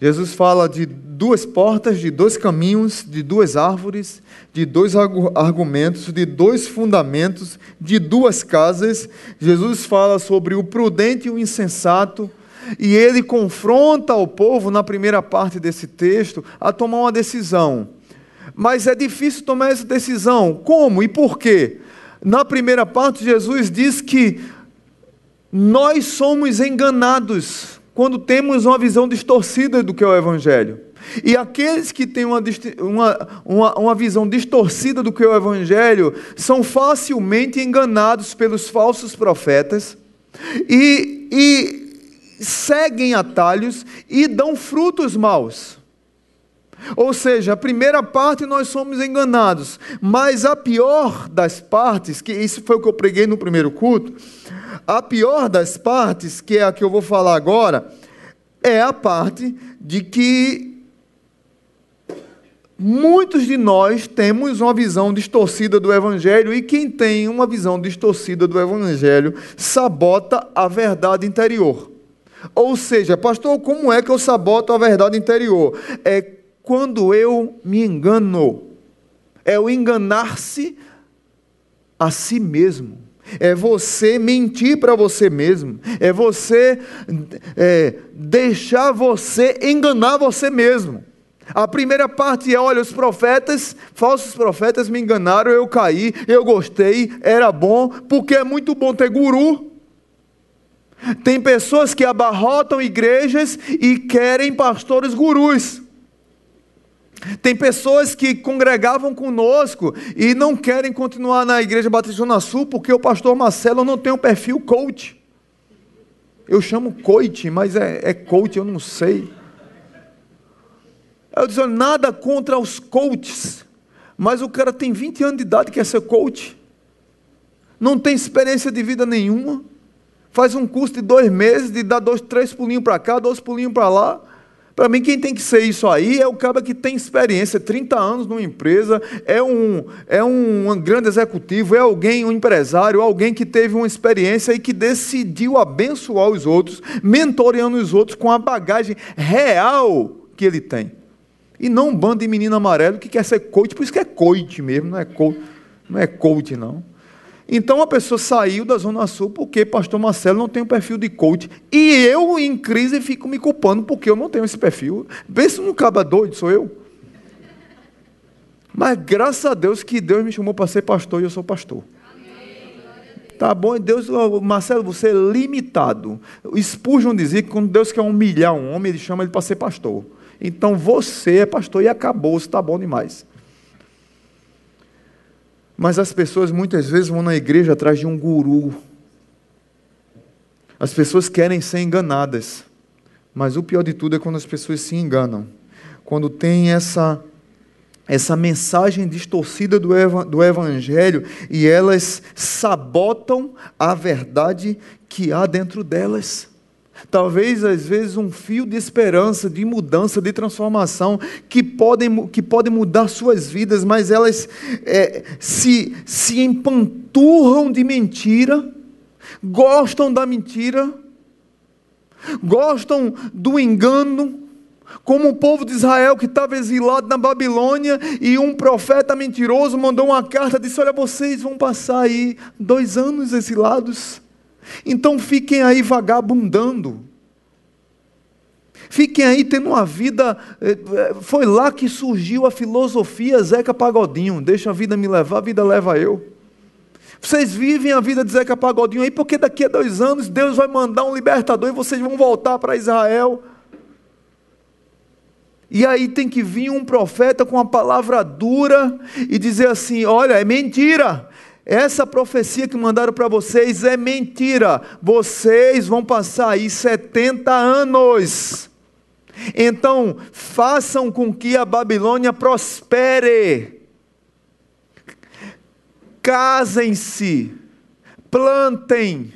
Jesus fala de duas portas, de dois caminhos, de duas árvores, de dois argumentos, de dois fundamentos, de duas casas. Jesus fala sobre o prudente e o insensato, e ele confronta o povo, na primeira parte desse texto, a tomar uma decisão. Mas é difícil tomar essa decisão. Como e por quê? Na primeira parte, Jesus diz que nós somos enganados quando temos uma visão distorcida do que é o Evangelho. E aqueles que têm uma, uma, uma, visão distorcida do que é o Evangelho são facilmente enganados pelos falsos profetas e, e seguem atalhos e dão frutos maus. Ou seja, a primeira parte nós somos enganados, mas a pior das partes, que isso foi o que eu preguei no primeiro culto, a pior das partes, que é a que eu vou falar agora, é a parte de que muitos de nós temos uma visão distorcida do Evangelho e quem tem uma visão distorcida do Evangelho sabota a verdade interior. Ou seja, pastor, como é que eu saboto a verdade interior? É quando eu me engano. É o enganar-se a si mesmo. É você mentir para você mesmo. É você é, deixar você enganar você mesmo. A primeira parte é: olha, os profetas, falsos profetas me enganaram, eu caí, eu gostei, era bom, porque é muito bom ter guru. Tem pessoas que abarrotam igrejas e querem pastores gurus. Tem pessoas que congregavam conosco e não querem continuar na Igreja Batista Zona Sul porque o pastor Marcelo não tem um perfil coach. Eu chamo coach, mas é, é coach, eu não sei. Eu disse, nada contra os coaches, mas o cara tem 20 anos de idade quer ser coach. Não tem experiência de vida nenhuma. Faz um curso de dois meses, de dar dois, três pulinhos para cá, dois pulinhos para lá. Para mim, quem tem que ser isso aí é o cara que tem experiência, 30 anos numa empresa, é um, é um, um grande executivo, é alguém, um empresário, alguém que teve uma experiência e que decidiu abençoar os outros, mentoreando os outros com a bagagem real que ele tem. E não um bando de menino amarelo que quer ser coach, por isso que é coach mesmo, não é coach, não é coach não. Então a pessoa saiu da Zona Sul porque pastor Marcelo não tem um perfil de coach. E eu, em crise, fico me culpando porque eu não tenho esse perfil. Vê se não acaba doido, sou eu. Mas graças a Deus que Deus me chamou para ser pastor e eu sou pastor. Tá bom, Deus, Marcelo, você é limitado. Spurgeon dizia que quando Deus quer humilhar um homem, ele chama ele para ser pastor. Então você é pastor e acabou, está bom demais. Mas as pessoas muitas vezes vão na igreja atrás de um guru. As pessoas querem ser enganadas. Mas o pior de tudo é quando as pessoas se enganam. Quando tem essa essa mensagem distorcida do, do Evangelho e elas sabotam a verdade que há dentro delas. Talvez, às vezes, um fio de esperança, de mudança, de transformação, que podem, que podem mudar suas vidas, mas elas é, se, se empanturram de mentira, gostam da mentira, gostam do engano, como o povo de Israel que estava exilado na Babilônia e um profeta mentiroso mandou uma carta, disse: Olha, vocês vão passar aí dois anos exilados então fiquem aí vagabundando. Fiquem aí tendo uma vida. Eh, eh, foi lá que surgiu a filosofia Zeca Pagodinho. Deixa a vida me levar, a vida leva eu. Vocês vivem a vida de Zeca Pagodinho aí, porque daqui a dois anos Deus vai mandar um libertador e vocês vão voltar para Israel. E aí tem que vir um profeta com uma palavra dura e dizer assim: olha, é mentira. Essa profecia que mandaram para vocês é mentira. Vocês vão passar aí 70 anos. Então, façam com que a Babilônia prospere. Casem-se, plantem,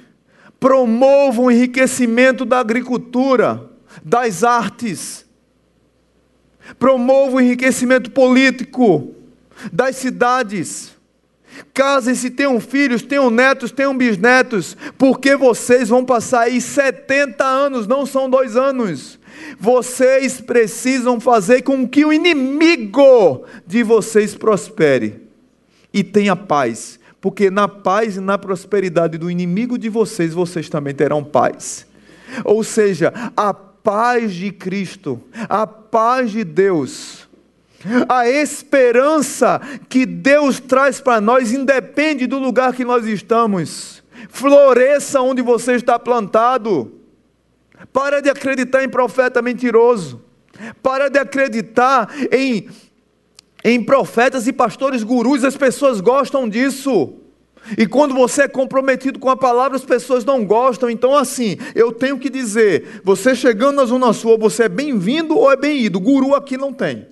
promovam o enriquecimento da agricultura, das artes, promovam o enriquecimento político das cidades Casem-se, tenham filhos, tenham netos, tenham bisnetos, porque vocês vão passar aí 70 anos, não são dois anos. Vocês precisam fazer com que o inimigo de vocês prospere e tenha paz, porque na paz e na prosperidade do inimigo de vocês, vocês também terão paz. Ou seja, a paz de Cristo, a paz de Deus a esperança que Deus traz para nós independe do lugar que nós estamos. Floresça onde você está plantado. Para de acreditar em profeta mentiroso. Para de acreditar em, em profetas e pastores gurus. As pessoas gostam disso. E quando você é comprometido com a palavra, as pessoas não gostam. Então, assim, eu tenho que dizer: você chegando na Zona Sul, você é bem-vindo ou é bem-ido. Guru aqui não tem.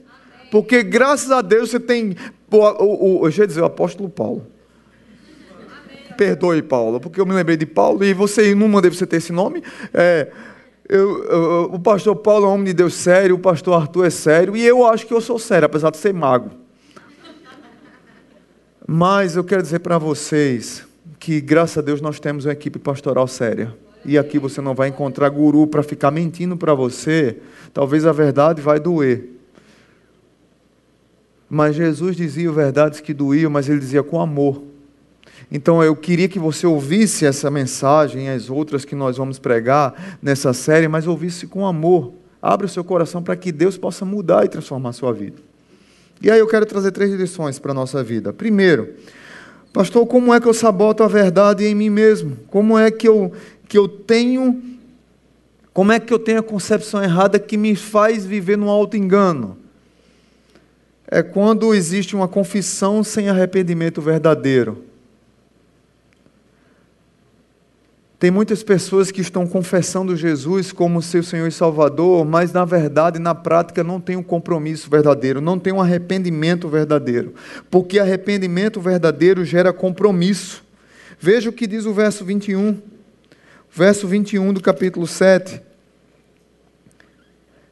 Porque graças a Deus você tem. O, o, eu ia dizer o apóstolo Paulo. Perdoe, Paulo, porque eu me lembrei de Paulo e você não mandei você ter esse nome. É, eu, eu, o pastor Paulo é um homem de Deus sério, o pastor Arthur é sério, e eu acho que eu sou sério, apesar de ser mago. Mas eu quero dizer para vocês que, graças a Deus, nós temos uma equipe pastoral séria. E aqui você não vai encontrar guru para ficar mentindo para você. Talvez a verdade vai doer. Mas Jesus dizia verdades que doíam, mas ele dizia com amor. Então eu queria que você ouvisse essa mensagem e as outras que nós vamos pregar nessa série, mas ouvisse com amor, Abra o seu coração para que Deus possa mudar e transformar a sua vida. E aí eu quero trazer três lições para a nossa vida. Primeiro, pastor, como é que eu saboto a verdade em mim mesmo? Como é que eu, que eu tenho. Como é que eu tenho a concepção errada que me faz viver num auto-engano? É quando existe uma confissão sem arrependimento verdadeiro. Tem muitas pessoas que estão confessando Jesus como seu Senhor e Salvador, mas na verdade, na prática, não tem um compromisso verdadeiro, não tem um arrependimento verdadeiro. Porque arrependimento verdadeiro gera compromisso. Veja o que diz o verso 21. Verso 21 do capítulo 7.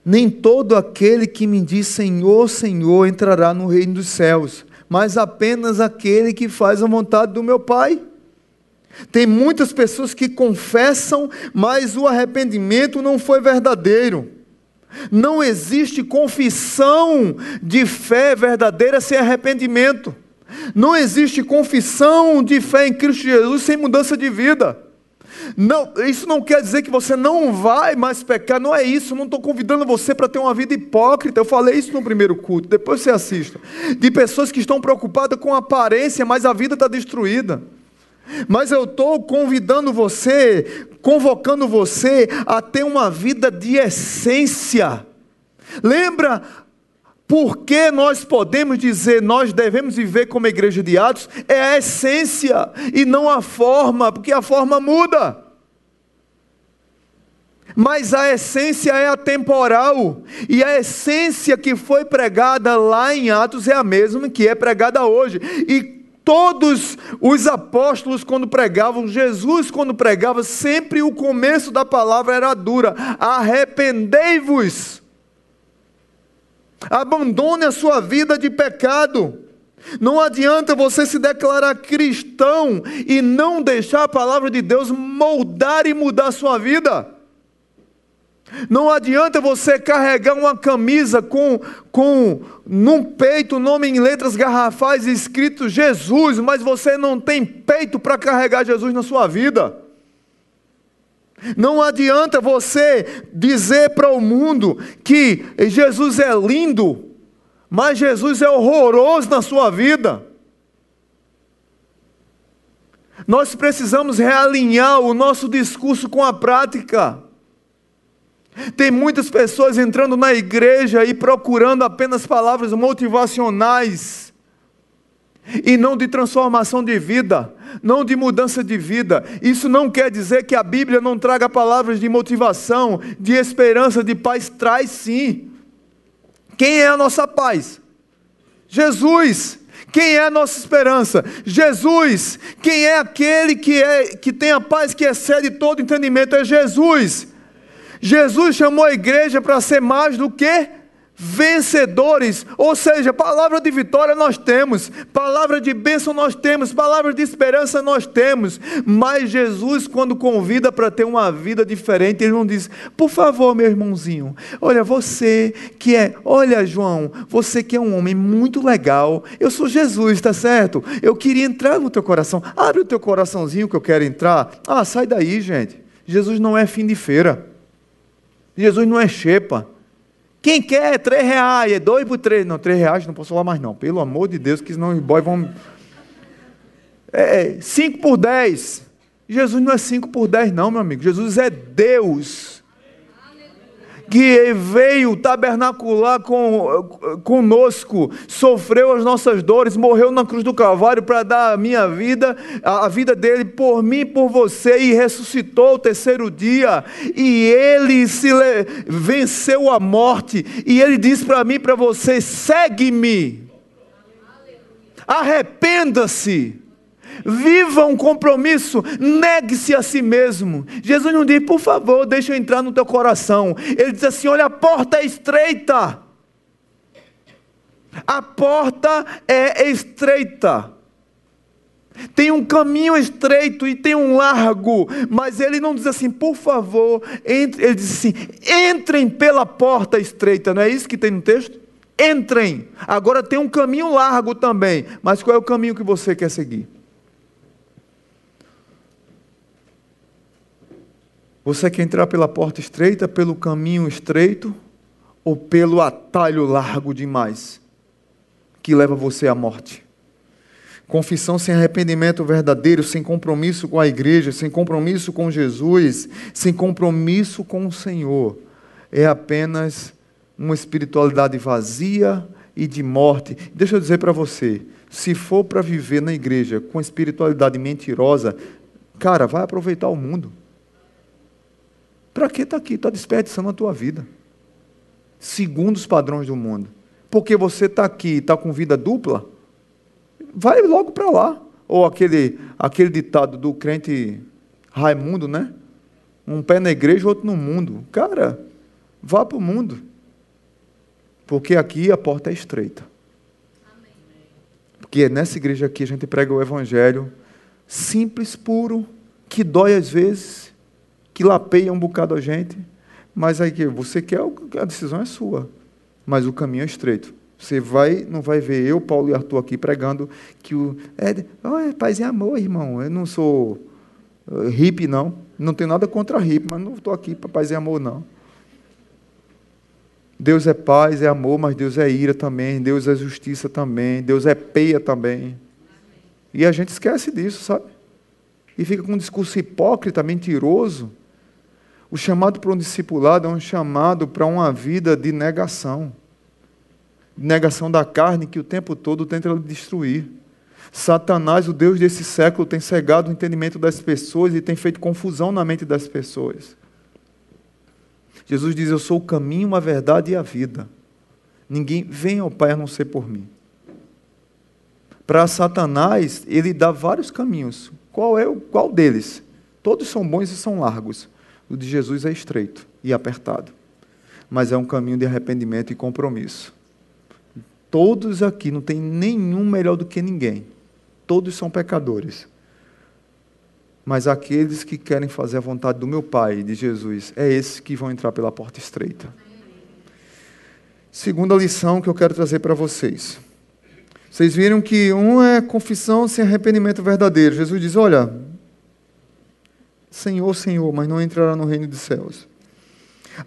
Nem todo aquele que me diz Senhor, Senhor entrará no reino dos céus, mas apenas aquele que faz a vontade do meu Pai. Tem muitas pessoas que confessam, mas o arrependimento não foi verdadeiro. Não existe confissão de fé verdadeira sem arrependimento. Não existe confissão de fé em Cristo Jesus sem mudança de vida. Não, isso não quer dizer que você não vai mais pecar, não é isso. Não estou convidando você para ter uma vida hipócrita. Eu falei isso no primeiro culto, depois você assista. De pessoas que estão preocupadas com a aparência, mas a vida está destruída. Mas eu estou convidando você, convocando você a ter uma vida de essência. Lembra por que nós podemos dizer nós devemos viver como igreja de Atos? É a essência e não a forma, porque a forma muda. Mas a essência é atemporal, e a essência que foi pregada lá em Atos é a mesma que é pregada hoje. E Todos os apóstolos, quando pregavam, Jesus, quando pregava, sempre o começo da palavra era dura: arrependei-vos, abandone a sua vida de pecado. Não adianta você se declarar cristão e não deixar a palavra de Deus moldar e mudar a sua vida. Não adianta você carregar uma camisa com, com num peito o nome em letras garrafais escrito Jesus, mas você não tem peito para carregar Jesus na sua vida. Não adianta você dizer para o mundo que Jesus é lindo, mas Jesus é horroroso na sua vida. Nós precisamos realinhar o nosso discurso com a prática. Tem muitas pessoas entrando na igreja e procurando apenas palavras motivacionais e não de transformação de vida, não de mudança de vida. Isso não quer dizer que a Bíblia não traga palavras de motivação, de esperança, de paz. Traz sim. Quem é a nossa paz? Jesus. Quem é a nossa esperança? Jesus. Quem é aquele que, é, que tem a paz que excede todo entendimento? É Jesus. Jesus chamou a igreja para ser mais do que vencedores, ou seja, palavra de vitória nós temos, palavra de bênção nós temos, palavra de esperança nós temos, mas Jesus, quando convida para ter uma vida diferente, ele não diz, por favor, meu irmãozinho, olha, você que é, olha, João, você que é um homem muito legal, eu sou Jesus, tá certo? Eu queria entrar no teu coração, abre o teu coraçãozinho que eu quero entrar, ah, sai daí, gente, Jesus não é fim de feira. Jesus não é xepa. Quem quer três reais, é dois por três. Não, três reais não posso falar mais não. Pelo amor de Deus, que senão os boys vão... É, cinco por dez. Jesus não é cinco por dez não, meu amigo. Jesus é Deus que veio tabernacular com, conosco, sofreu as nossas dores, morreu na cruz do Calvário para dar a minha vida, a vida dele por mim, por você, e ressuscitou o terceiro dia, e ele se venceu a morte, e ele diz para mim, para você: segue-me, arrependa-se. Viva um compromisso, negue-se a si mesmo. Jesus não diz, por favor, deixa eu entrar no teu coração. Ele diz assim: olha, a porta é estreita. A porta é estreita. Tem um caminho estreito e tem um largo, mas ele não diz assim, por favor, entre. ele diz assim: entrem pela porta estreita, não é isso que tem no texto? Entrem. Agora tem um caminho largo também, mas qual é o caminho que você quer seguir? Você quer entrar pela porta estreita, pelo caminho estreito ou pelo atalho largo demais que leva você à morte? Confissão sem arrependimento verdadeiro, sem compromisso com a igreja, sem compromisso com Jesus, sem compromisso com o Senhor, é apenas uma espiritualidade vazia e de morte. Deixa eu dizer para você, se for para viver na igreja com espiritualidade mentirosa, cara, vai aproveitar o mundo. Para que está aqui? Está desperdiçando a tua vida. Segundo os padrões do mundo. Porque você está aqui e está com vida dupla, vai logo para lá. Ou aquele, aquele ditado do crente Raimundo, né? Um pé na igreja, outro no mundo. Cara, vá para o mundo. Porque aqui a porta é estreita. Porque é nessa igreja aqui a gente prega o evangelho simples, puro, que dói às vezes, que lapeia um bocado a gente, mas aí que você quer, a decisão é sua, mas o caminho é estreito. Você vai, não vai ver eu, Paulo e Arthur aqui pregando que o é, oh, paz e amor, irmão. Eu não sou uh, hippie, não. Não tenho nada contra hippie, mas não estou aqui para paz e amor, não. Deus é paz, é amor, mas Deus é ira também. Deus é justiça também. Deus é peia também. E a gente esquece disso, sabe? E fica com um discurso hipócrita, mentiroso, o chamado para um discipulado é um chamado para uma vida de negação. Negação da carne que o tempo todo tenta destruir. Satanás, o Deus desse século, tem cegado o entendimento das pessoas e tem feito confusão na mente das pessoas. Jesus diz: Eu sou o caminho, a verdade e a vida. Ninguém vem ao Pai a não ser por mim. Para Satanás, ele dá vários caminhos. Qual é o qual deles? Todos são bons e são largos. O de Jesus é estreito e apertado, mas é um caminho de arrependimento e compromisso. Todos aqui não tem nenhum melhor do que ninguém. Todos são pecadores. Mas aqueles que querem fazer a vontade do meu Pai, de Jesus, é esses que vão entrar pela porta estreita. Segunda lição que eu quero trazer para vocês. Vocês viram que um é confissão sem arrependimento verdadeiro. Jesus diz: Olha, Senhor, Senhor, mas não entrará no reino dos céus.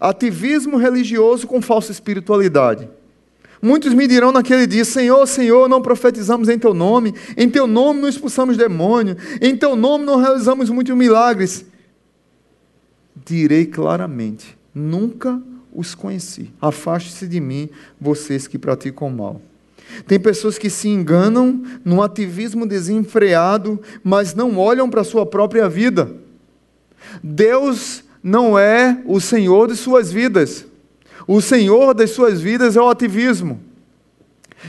Ativismo religioso com falsa espiritualidade. Muitos me dirão naquele dia: Senhor, Senhor, não profetizamos em Teu nome, em Teu nome não expulsamos demônio, em Teu nome não realizamos muitos milagres. Direi claramente: nunca os conheci. Afaste-se de mim, vocês que praticam mal. Tem pessoas que se enganam num ativismo desenfreado, mas não olham para a sua própria vida. Deus não é o Senhor de suas vidas. O Senhor das suas vidas é o ativismo.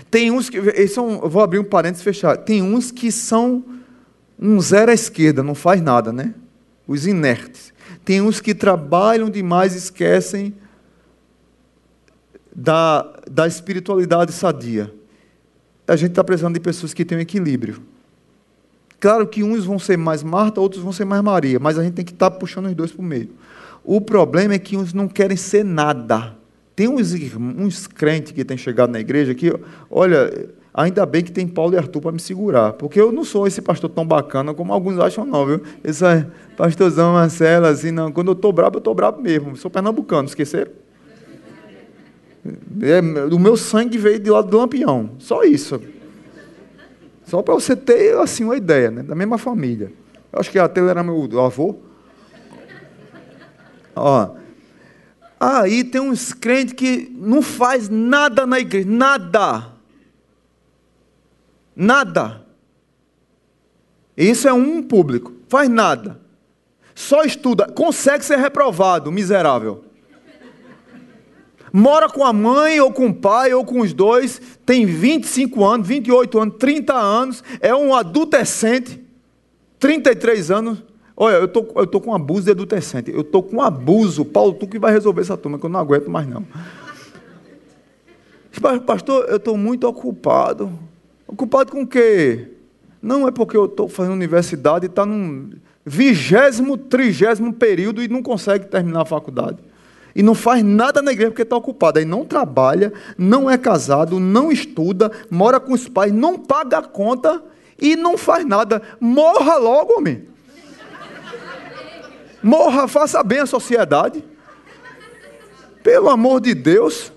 Tem uns que. São, vou abrir um parênteses e fechar. Tem uns que são um zero à esquerda, não faz nada, né? Os inertes. Tem uns que trabalham demais e esquecem da, da espiritualidade sadia. A gente está precisando de pessoas que tenham equilíbrio. Claro que uns vão ser mais Marta, outros vão ser mais Maria, mas a gente tem que estar tá puxando os dois para o meio. O problema é que uns não querem ser nada. Tem uns, uns crentes que têm chegado na igreja que, olha, ainda bem que tem Paulo e Arthur para me segurar, porque eu não sou esse pastor tão bacana como alguns acham, não, viu? Esse é pastorzão Marcelo, assim, não. Quando eu estou bravo, eu estou bravo mesmo. Sou pernambucano, esqueceram? É, o meu sangue veio de lado do lampião. Só isso. Só para você ter assim uma ideia, né? da mesma família. Eu acho que até ele era meu avô. Ó. Aí tem uns crentes que não faz nada na igreja, nada. Nada. Isso é um público, faz nada. Só estuda, consegue ser reprovado, miserável mora com a mãe, ou com o pai, ou com os dois, tem 25 anos, 28 anos, 30 anos, é um adolescente, 33 anos. Olha, eu tô, eu tô com abuso de adolescente, eu tô com abuso. Paulo, tu que vai resolver essa turma, que eu não aguento mais não. Pastor, eu estou muito ocupado. Ocupado com o quê? Não é porque eu estou fazendo universidade e está num vigésimo, trigésimo período e não consegue terminar a faculdade e não faz nada na igreja porque está ocupado. Aí não trabalha, não é casado, não estuda, mora com os pais, não paga a conta e não faz nada. Morra logo, homem. Morra, faça bem a sociedade. Pelo amor de Deus.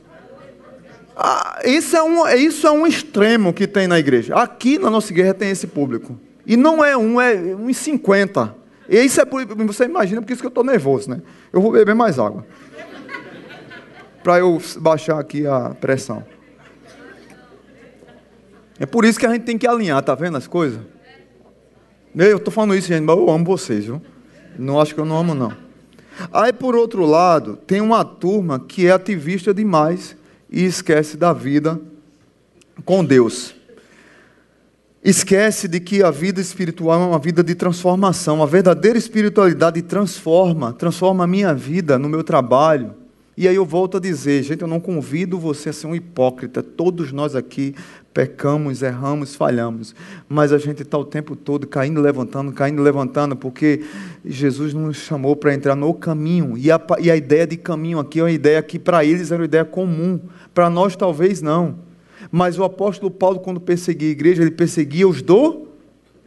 Ah, isso, é um, isso é um extremo que tem na igreja. Aqui na nossa igreja tem esse público. E não é um, é uns 50. E isso é por, você imagina, porque isso que eu estou nervoso, né? Eu vou beber mais água. Para eu baixar aqui a pressão. É por isso que a gente tem que alinhar, tá vendo as coisas? Eu estou falando isso, gente, mas eu amo vocês, viu? Não acho que eu não amo, não. Aí, por outro lado, tem uma turma que é ativista demais e esquece da vida com Deus. Esquece de que a vida espiritual é uma vida de transformação. A verdadeira espiritualidade transforma, transforma a minha vida no meu trabalho. E aí eu volto a dizer, gente, eu não convido você a ser um hipócrita. Todos nós aqui pecamos, erramos, falhamos, mas a gente está o tempo todo caindo, levantando, caindo, levantando, porque Jesus nos chamou para entrar no caminho, e a, e a ideia de caminho aqui é uma ideia que para eles era uma ideia comum, para nós talvez não, mas o apóstolo Paulo, quando perseguia a igreja, ele perseguia os do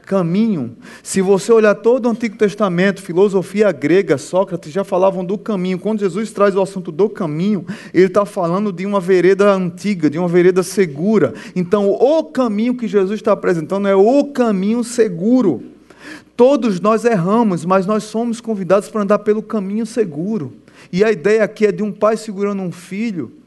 caminho. Se você olhar todo o Antigo Testamento, filosofia grega, Sócrates já falavam do caminho. Quando Jesus traz o assunto do caminho, ele está falando de uma vereda antiga, de uma vereda segura. Então, o caminho que Jesus está apresentando é o caminho seguro. Todos nós erramos, mas nós somos convidados para andar pelo caminho seguro. E a ideia aqui é de um pai segurando um filho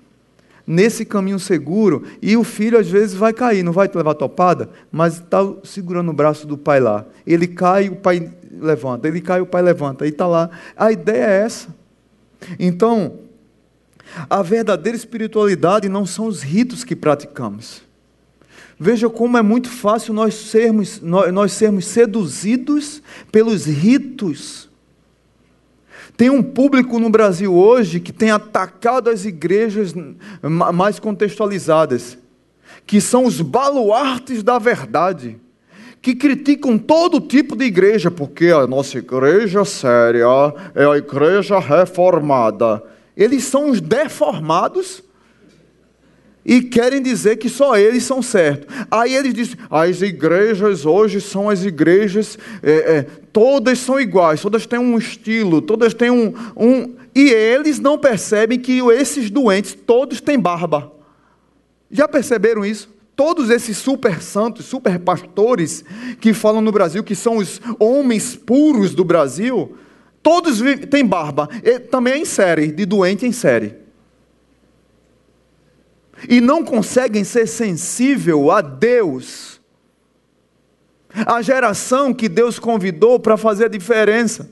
nesse caminho seguro, e o filho às vezes vai cair, não vai te levar topada, mas está segurando o braço do pai lá. Ele cai, o pai levanta, ele cai, o pai levanta, e está lá. A ideia é essa. Então, a verdadeira espiritualidade não são os ritos que praticamos. Veja como é muito fácil nós sermos, nós, nós sermos seduzidos pelos ritos tem um público no Brasil hoje que tem atacado as igrejas mais contextualizadas, que são os baluartes da verdade, que criticam todo tipo de igreja, porque a nossa igreja séria é a igreja reformada. Eles são os deformados e querem dizer que só eles são certos. Aí eles dizem: as igrejas hoje são as igrejas, é, é, todas são iguais, todas têm um estilo, todas têm um, um. E eles não percebem que esses doentes todos têm barba. Já perceberam isso? Todos esses super santos, super pastores que falam no Brasil que são os homens puros do Brasil, todos têm barba. E também é em série, de doente em série e não conseguem ser sensível a Deus, a geração que Deus convidou para fazer a diferença.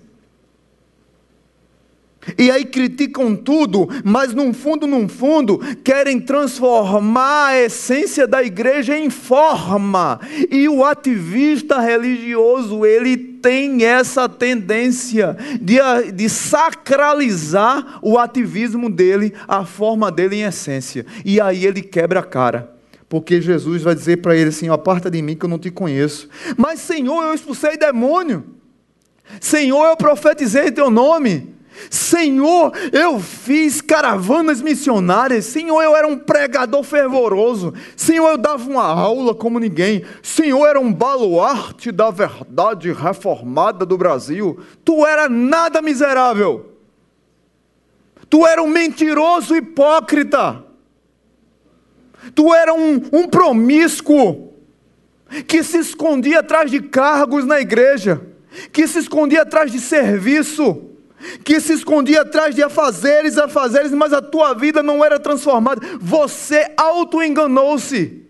E aí criticam tudo, mas no fundo, no fundo, querem transformar a essência da igreja em forma. E o ativista religioso, ele tem essa tendência de, de sacralizar o ativismo dele, a forma dele em essência. E aí ele quebra a cara. Porque Jesus vai dizer para ele assim: aparta de mim que eu não te conheço. Mas, Senhor, eu expulsei demônio. Senhor, eu profetizei em teu nome. Senhor, eu fiz caravanas missionárias. Senhor, eu era um pregador fervoroso. Senhor, eu dava uma aula como ninguém. Senhor, era um baluarte da verdade reformada do Brasil. Tu era nada miserável. Tu era um mentiroso hipócrita. Tu era um, um promíscuo que se escondia atrás de cargos na igreja, que se escondia atrás de serviço que se escondia atrás de afazeres, afazeres, mas a tua vida não era transformada. Você auto-enganou-se.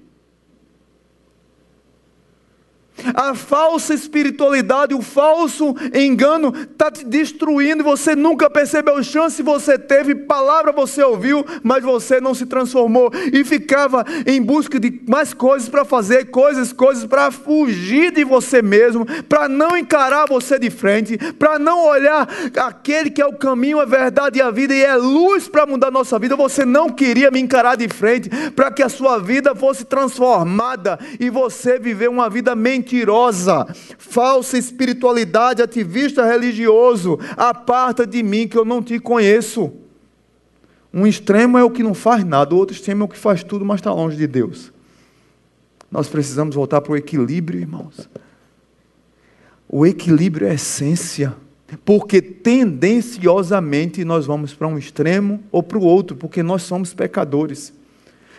A falsa espiritualidade, o falso engano está te destruindo. Você nunca percebeu chance você teve, palavra você ouviu, mas você não se transformou e ficava em busca de mais coisas para fazer, coisas, coisas para fugir de você mesmo, para não encarar você de frente, para não olhar aquele que é o caminho, a verdade e a vida e é luz para mudar nossa vida. Você não queria me encarar de frente para que a sua vida fosse transformada e você viver uma vida mentira mentirosa, falsa espiritualidade, ativista religioso, aparta de mim que eu não te conheço. Um extremo é o que não faz nada, o outro extremo é o que faz tudo, mas está longe de Deus. Nós precisamos voltar para o equilíbrio, irmãos. O equilíbrio é a essência. Porque tendenciosamente nós vamos para um extremo ou para o outro, porque nós somos pecadores.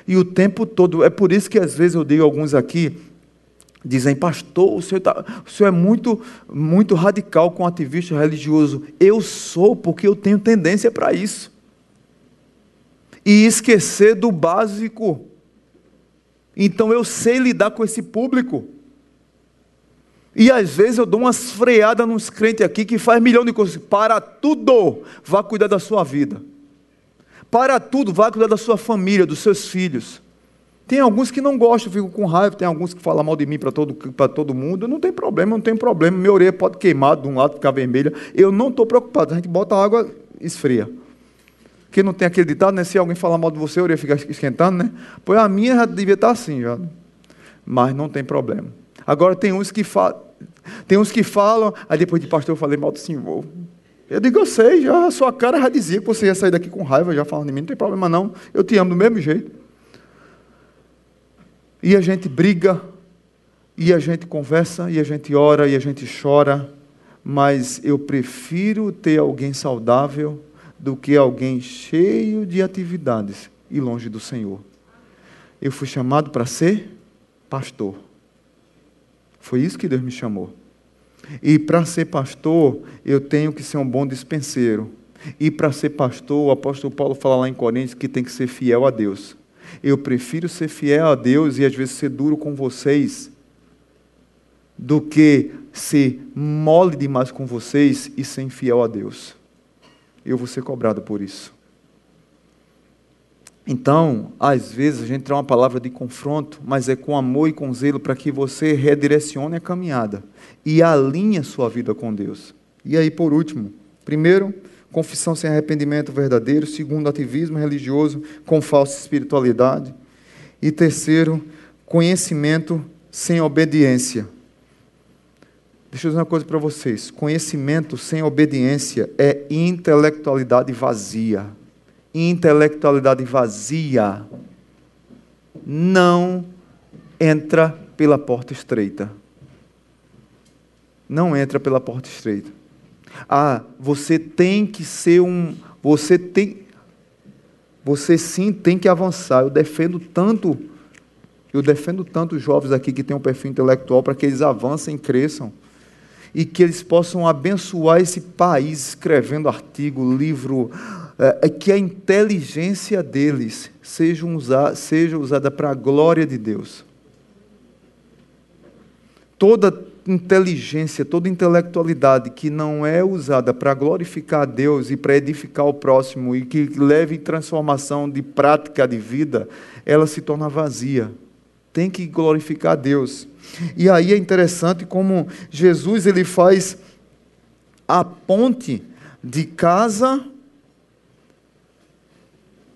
E o tempo todo, é por isso que às vezes eu digo alguns aqui, dizem, pastor, o senhor, tá, o senhor é muito, muito radical com ativista religioso. Eu sou, porque eu tenho tendência para isso. E esquecer do básico. Então eu sei lidar com esse público. E às vezes eu dou umas freadas nos crentes aqui que faz milhão de coisas. Para tudo, vá cuidar da sua vida. Para tudo, vá cuidar da sua família, dos seus filhos. Tem alguns que não gostam, ficam com raiva, tem alguns que falam mal de mim para todo, todo mundo. Não tem problema, não tem problema. Minha orelha pode queimar de um lado, ficar vermelha. Eu não estou preocupado. A gente bota água, esfria. Que não tem aquele ditado, né? Se alguém falar mal de você, a orelha fica esquentando, né? Pois a minha já devia estar assim, já. Mas não tem problema. Agora tem uns que falam, tem uns que falam, aí depois de pastor eu falei mal do senhor. Eu digo, eu sei, já a sua cara já dizia que você ia sair daqui com raiva, já falando de mim, não tem problema não, eu te amo do mesmo jeito. E a gente briga, e a gente conversa, e a gente ora, e a gente chora, mas eu prefiro ter alguém saudável do que alguém cheio de atividades e longe do Senhor. Eu fui chamado para ser pastor. Foi isso que Deus me chamou. E para ser pastor, eu tenho que ser um bom dispenseiro. E para ser pastor, o apóstolo Paulo fala lá em Coríntios que tem que ser fiel a Deus. Eu prefiro ser fiel a Deus e às vezes ser duro com vocês do que ser mole demais com vocês e ser infiel a Deus. Eu vou ser cobrado por isso. Então, às vezes a gente traz uma palavra de confronto, mas é com amor e com zelo para que você redirecione a caminhada e alinhe a sua vida com Deus. E aí, por último, primeiro, confissão sem arrependimento verdadeiro, segundo, ativismo religioso com falsa espiritualidade, e terceiro, conhecimento sem obediência. Deixa eu dizer uma coisa para vocês: conhecimento sem obediência é intelectualidade vazia intelectualidade vazia não entra pela porta estreita. Não entra pela porta estreita. Ah, você tem que ser um. Você tem. Você sim tem que avançar. Eu defendo tanto. Eu defendo tanto os jovens aqui que têm um perfil intelectual para que eles avancem, cresçam e que eles possam abençoar esse país escrevendo artigo, livro, é, que a inteligência deles seja, usar, seja usada para a glória de Deus. Toda inteligência, toda intelectualidade que não é usada para glorificar a Deus e para edificar o próximo e que leve transformação de prática de vida, ela se torna vazia. Tem que glorificar a Deus. E aí é interessante como Jesus ele faz a ponte de casa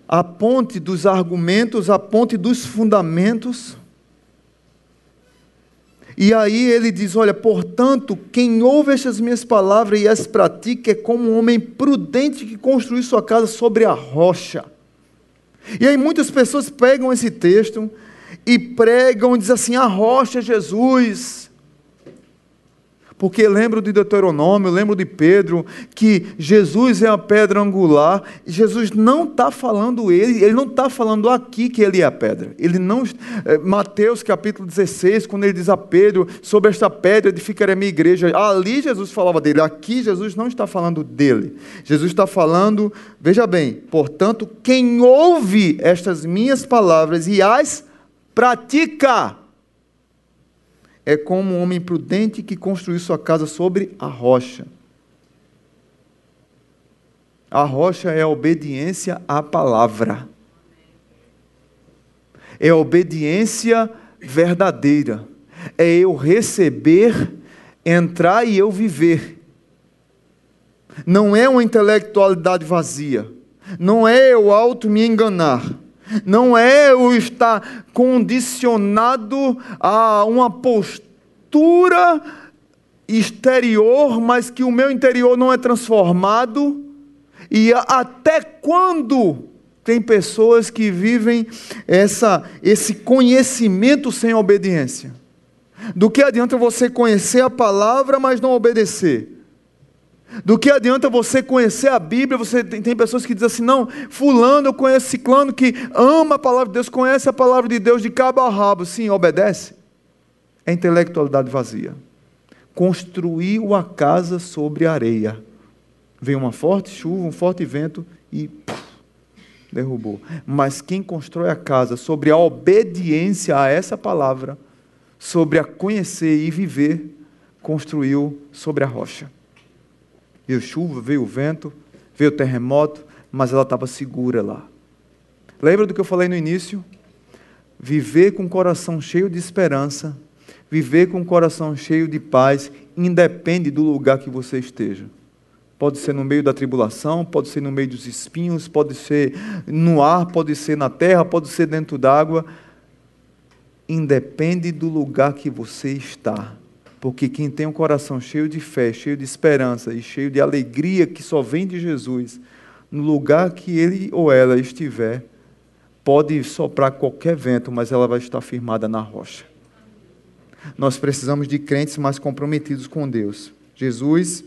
a ponte dos argumentos, a ponte dos fundamentos. E aí ele diz: Olha, portanto, quem ouve estas minhas palavras e as pratica é como um homem prudente que construiu sua casa sobre a rocha. E aí muitas pessoas pegam esse texto e pregam e dizem assim: a rocha é Jesus. Porque lembro de Deuteronômio, lembro de Pedro, que Jesus é a pedra angular. Jesus não está falando ele, ele não está falando aqui que ele é a pedra. Ele não. É, Mateus capítulo 16, quando ele diz a Pedro, sobre esta pedra edificarei a minha igreja. Ali Jesus falava dele, aqui Jesus não está falando dele. Jesus está falando, veja bem, portanto, quem ouve estas minhas palavras e as pratica é como um homem prudente que construiu sua casa sobre a rocha. A rocha é a obediência à palavra. É a obediência verdadeira. É eu receber, entrar e eu viver. Não é uma intelectualidade vazia. Não é eu auto me enganar não é o estar condicionado a uma postura exterior, mas que o meu interior não é transformado. E até quando tem pessoas que vivem essa, esse conhecimento sem obediência? Do que adianta você conhecer a palavra, mas não obedecer? Do que adianta você conhecer a Bíblia? Você tem, tem, pessoas que dizem assim: não, Fulano, eu conheço Ciclano que ama a palavra de Deus, conhece a palavra de Deus de cabo a rabo. Sim, obedece. É intelectualidade vazia. Construiu a casa sobre areia. Veio uma forte chuva, um forte vento e puf, derrubou. Mas quem constrói a casa sobre a obediência a essa palavra, sobre a conhecer e viver, construiu sobre a rocha. Veio chuva, veio vento, veio terremoto, mas ela estava segura lá. Lembra do que eu falei no início? Viver com o coração cheio de esperança, viver com o coração cheio de paz, independe do lugar que você esteja. Pode ser no meio da tribulação, pode ser no meio dos espinhos, pode ser no ar, pode ser na terra, pode ser dentro d'água. Independe do lugar que você está. Porque quem tem um coração cheio de fé, cheio de esperança e cheio de alegria que só vem de Jesus, no lugar que ele ou ela estiver, pode soprar qualquer vento, mas ela vai estar firmada na rocha. Nós precisamos de crentes mais comprometidos com Deus. Jesus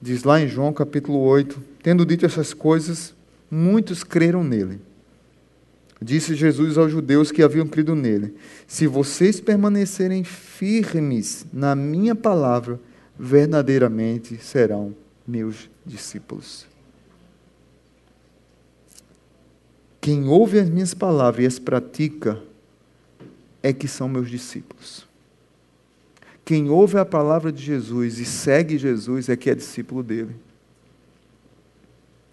diz lá em João capítulo 8: Tendo dito essas coisas, muitos creram nele. Disse Jesus aos judeus que haviam crido nele: Se vocês permanecerem firmes na minha palavra, verdadeiramente serão meus discípulos. Quem ouve as minhas palavras e as pratica é que são meus discípulos. Quem ouve a palavra de Jesus e segue Jesus é que é discípulo dele.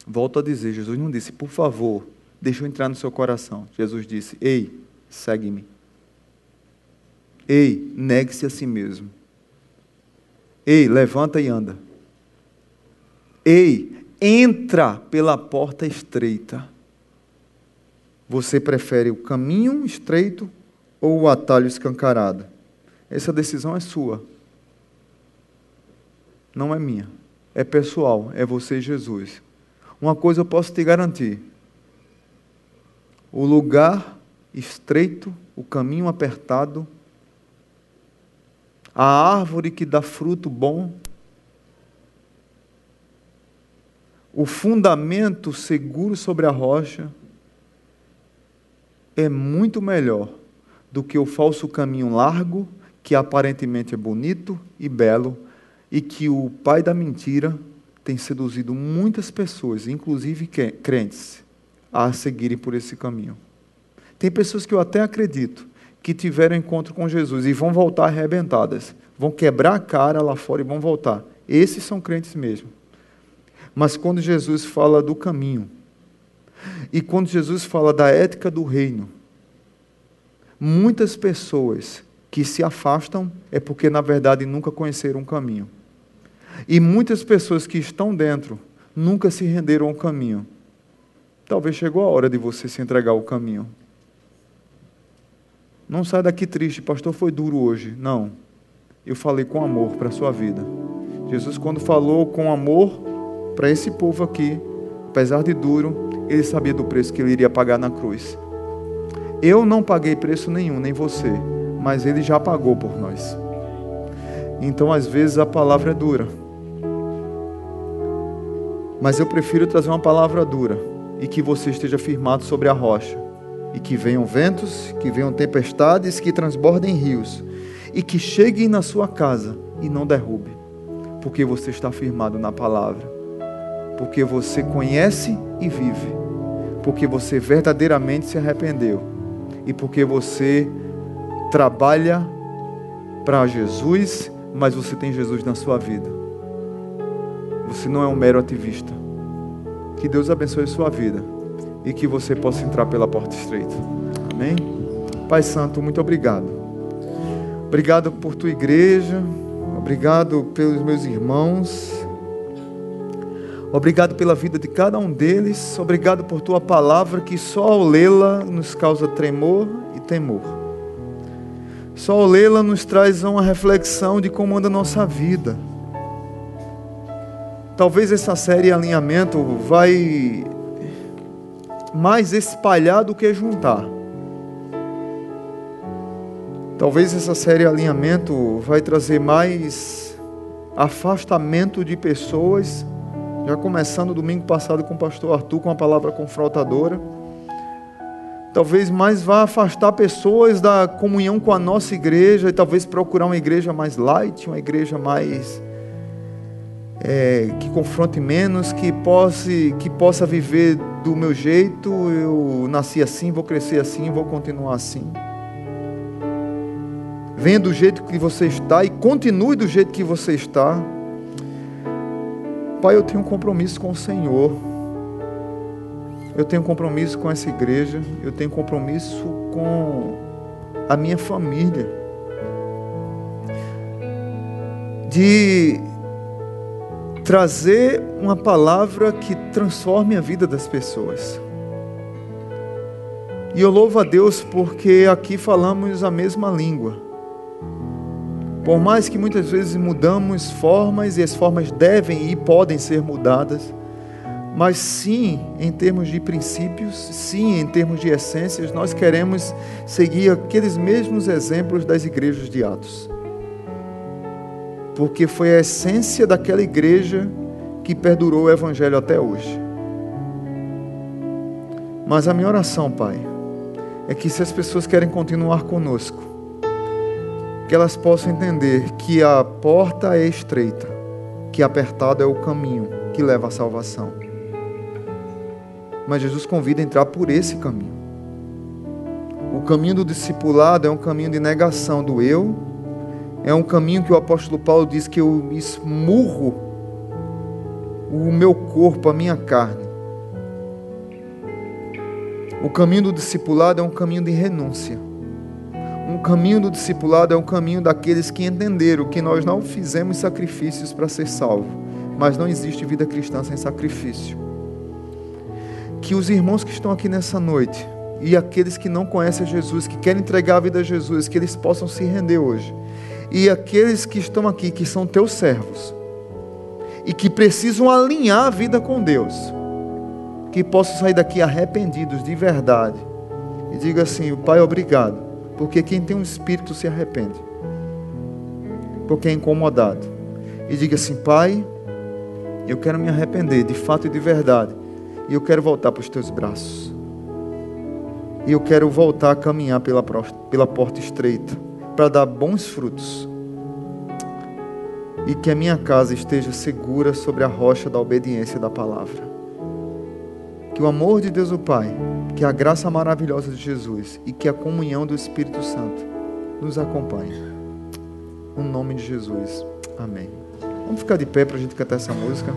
Volto a dizer, Jesus não disse, por favor, deixa eu entrar no seu coração. Jesus disse: Ei, segue-me. Ei, negue-se a si mesmo. Ei, levanta e anda. Ei, entra pela porta estreita. Você prefere o caminho estreito ou o atalho escancarado? Essa decisão é sua. Não é minha. É pessoal. É você Jesus. Uma coisa eu posso te garantir: o lugar estreito, o caminho apertado, a árvore que dá fruto bom, o fundamento seguro sobre a rocha, é muito melhor do que o falso caminho largo, que aparentemente é bonito e belo, e que o pai da mentira tem seduzido muitas pessoas, inclusive crentes, a seguirem por esse caminho. Tem pessoas que eu até acredito que tiveram encontro com Jesus e vão voltar arrebentadas, vão quebrar a cara lá fora e vão voltar. Esses são crentes mesmo. Mas quando Jesus fala do caminho, e quando Jesus fala da ética do reino, muitas pessoas que se afastam é porque, na verdade, nunca conheceram o caminho. E muitas pessoas que estão dentro nunca se renderam ao caminho. Talvez chegou a hora de você se entregar ao caminho. Não sai daqui triste, pastor, foi duro hoje. Não. Eu falei com amor para a sua vida. Jesus, quando falou com amor para esse povo aqui, apesar de duro, ele sabia do preço que ele iria pagar na cruz. Eu não paguei preço nenhum, nem você, mas ele já pagou por nós. Então, às vezes, a palavra é dura. Mas eu prefiro trazer uma palavra dura e que você esteja firmado sobre a rocha, e que venham ventos, que venham tempestades, que transbordem rios, e que cheguem na sua casa e não derrube, porque você está firmado na palavra, porque você conhece e vive, porque você verdadeiramente se arrependeu e porque você trabalha para Jesus, mas você tem Jesus na sua vida. Você não é um mero ativista. Que Deus abençoe sua vida e que você possa entrar pela porta estreita. Amém? Pai Santo, muito obrigado. Obrigado por tua igreja. Obrigado pelos meus irmãos. Obrigado pela vida de cada um deles. Obrigado por tua palavra que só ao lê-la nos causa tremor e temor. Só ao lê-la nos traz uma reflexão de como anda a nossa vida. Talvez essa série alinhamento vai mais espalhar do que juntar. Talvez essa série alinhamento vai trazer mais afastamento de pessoas, já começando domingo passado com o pastor Arthur com a palavra confrontadora. Talvez mais vá afastar pessoas da comunhão com a nossa igreja e talvez procurar uma igreja mais light, uma igreja mais é, que confronte menos, que possa, que possa viver do meu jeito. Eu nasci assim, vou crescer assim, vou continuar assim. Venha do jeito que você está e continue do jeito que você está. Pai, eu tenho um compromisso com o Senhor. Eu tenho um compromisso com essa igreja. Eu tenho um compromisso com a minha família. De trazer uma palavra que transforme a vida das pessoas. E eu louvo a Deus porque aqui falamos a mesma língua. Por mais que muitas vezes mudamos formas e as formas devem e podem ser mudadas, mas sim, em termos de princípios, sim, em termos de essências, nós queremos seguir aqueles mesmos exemplos das igrejas de Atos. Porque foi a essência daquela igreja que perdurou o evangelho até hoje. Mas a minha oração, Pai, é que se as pessoas querem continuar conosco, que elas possam entender que a porta é estreita, que apertado é o caminho que leva à salvação. Mas Jesus convida a entrar por esse caminho. O caminho do discipulado é um caminho de negação do eu, é um caminho que o apóstolo Paulo diz que eu esmurro o meu corpo, a minha carne. O caminho do discipulado é um caminho de renúncia um caminho do discipulado é um caminho daqueles que entenderam que nós não fizemos sacrifícios para ser salvo, mas não existe vida cristã sem sacrifício. Que os irmãos que estão aqui nessa noite e aqueles que não conhecem Jesus, que querem entregar a vida a Jesus, que eles possam se render hoje. E aqueles que estão aqui, que são teus servos, e que precisam alinhar a vida com Deus, que possam sair daqui arrependidos de verdade e diga assim: Pai, obrigado porque quem tem um espírito se arrepende. Porque é incomodado. E diga assim: Pai, eu quero me arrepender de fato e de verdade. E eu quero voltar para os teus braços. E eu quero voltar a caminhar pela, pela porta estreita. Para dar bons frutos. E que a minha casa esteja segura sobre a rocha da obediência da palavra. Que o amor de Deus o Pai que a graça maravilhosa de Jesus e que a comunhão do Espírito Santo nos acompanhe. No nome de Jesus. Amém. Vamos ficar de pé para a gente cantar essa música.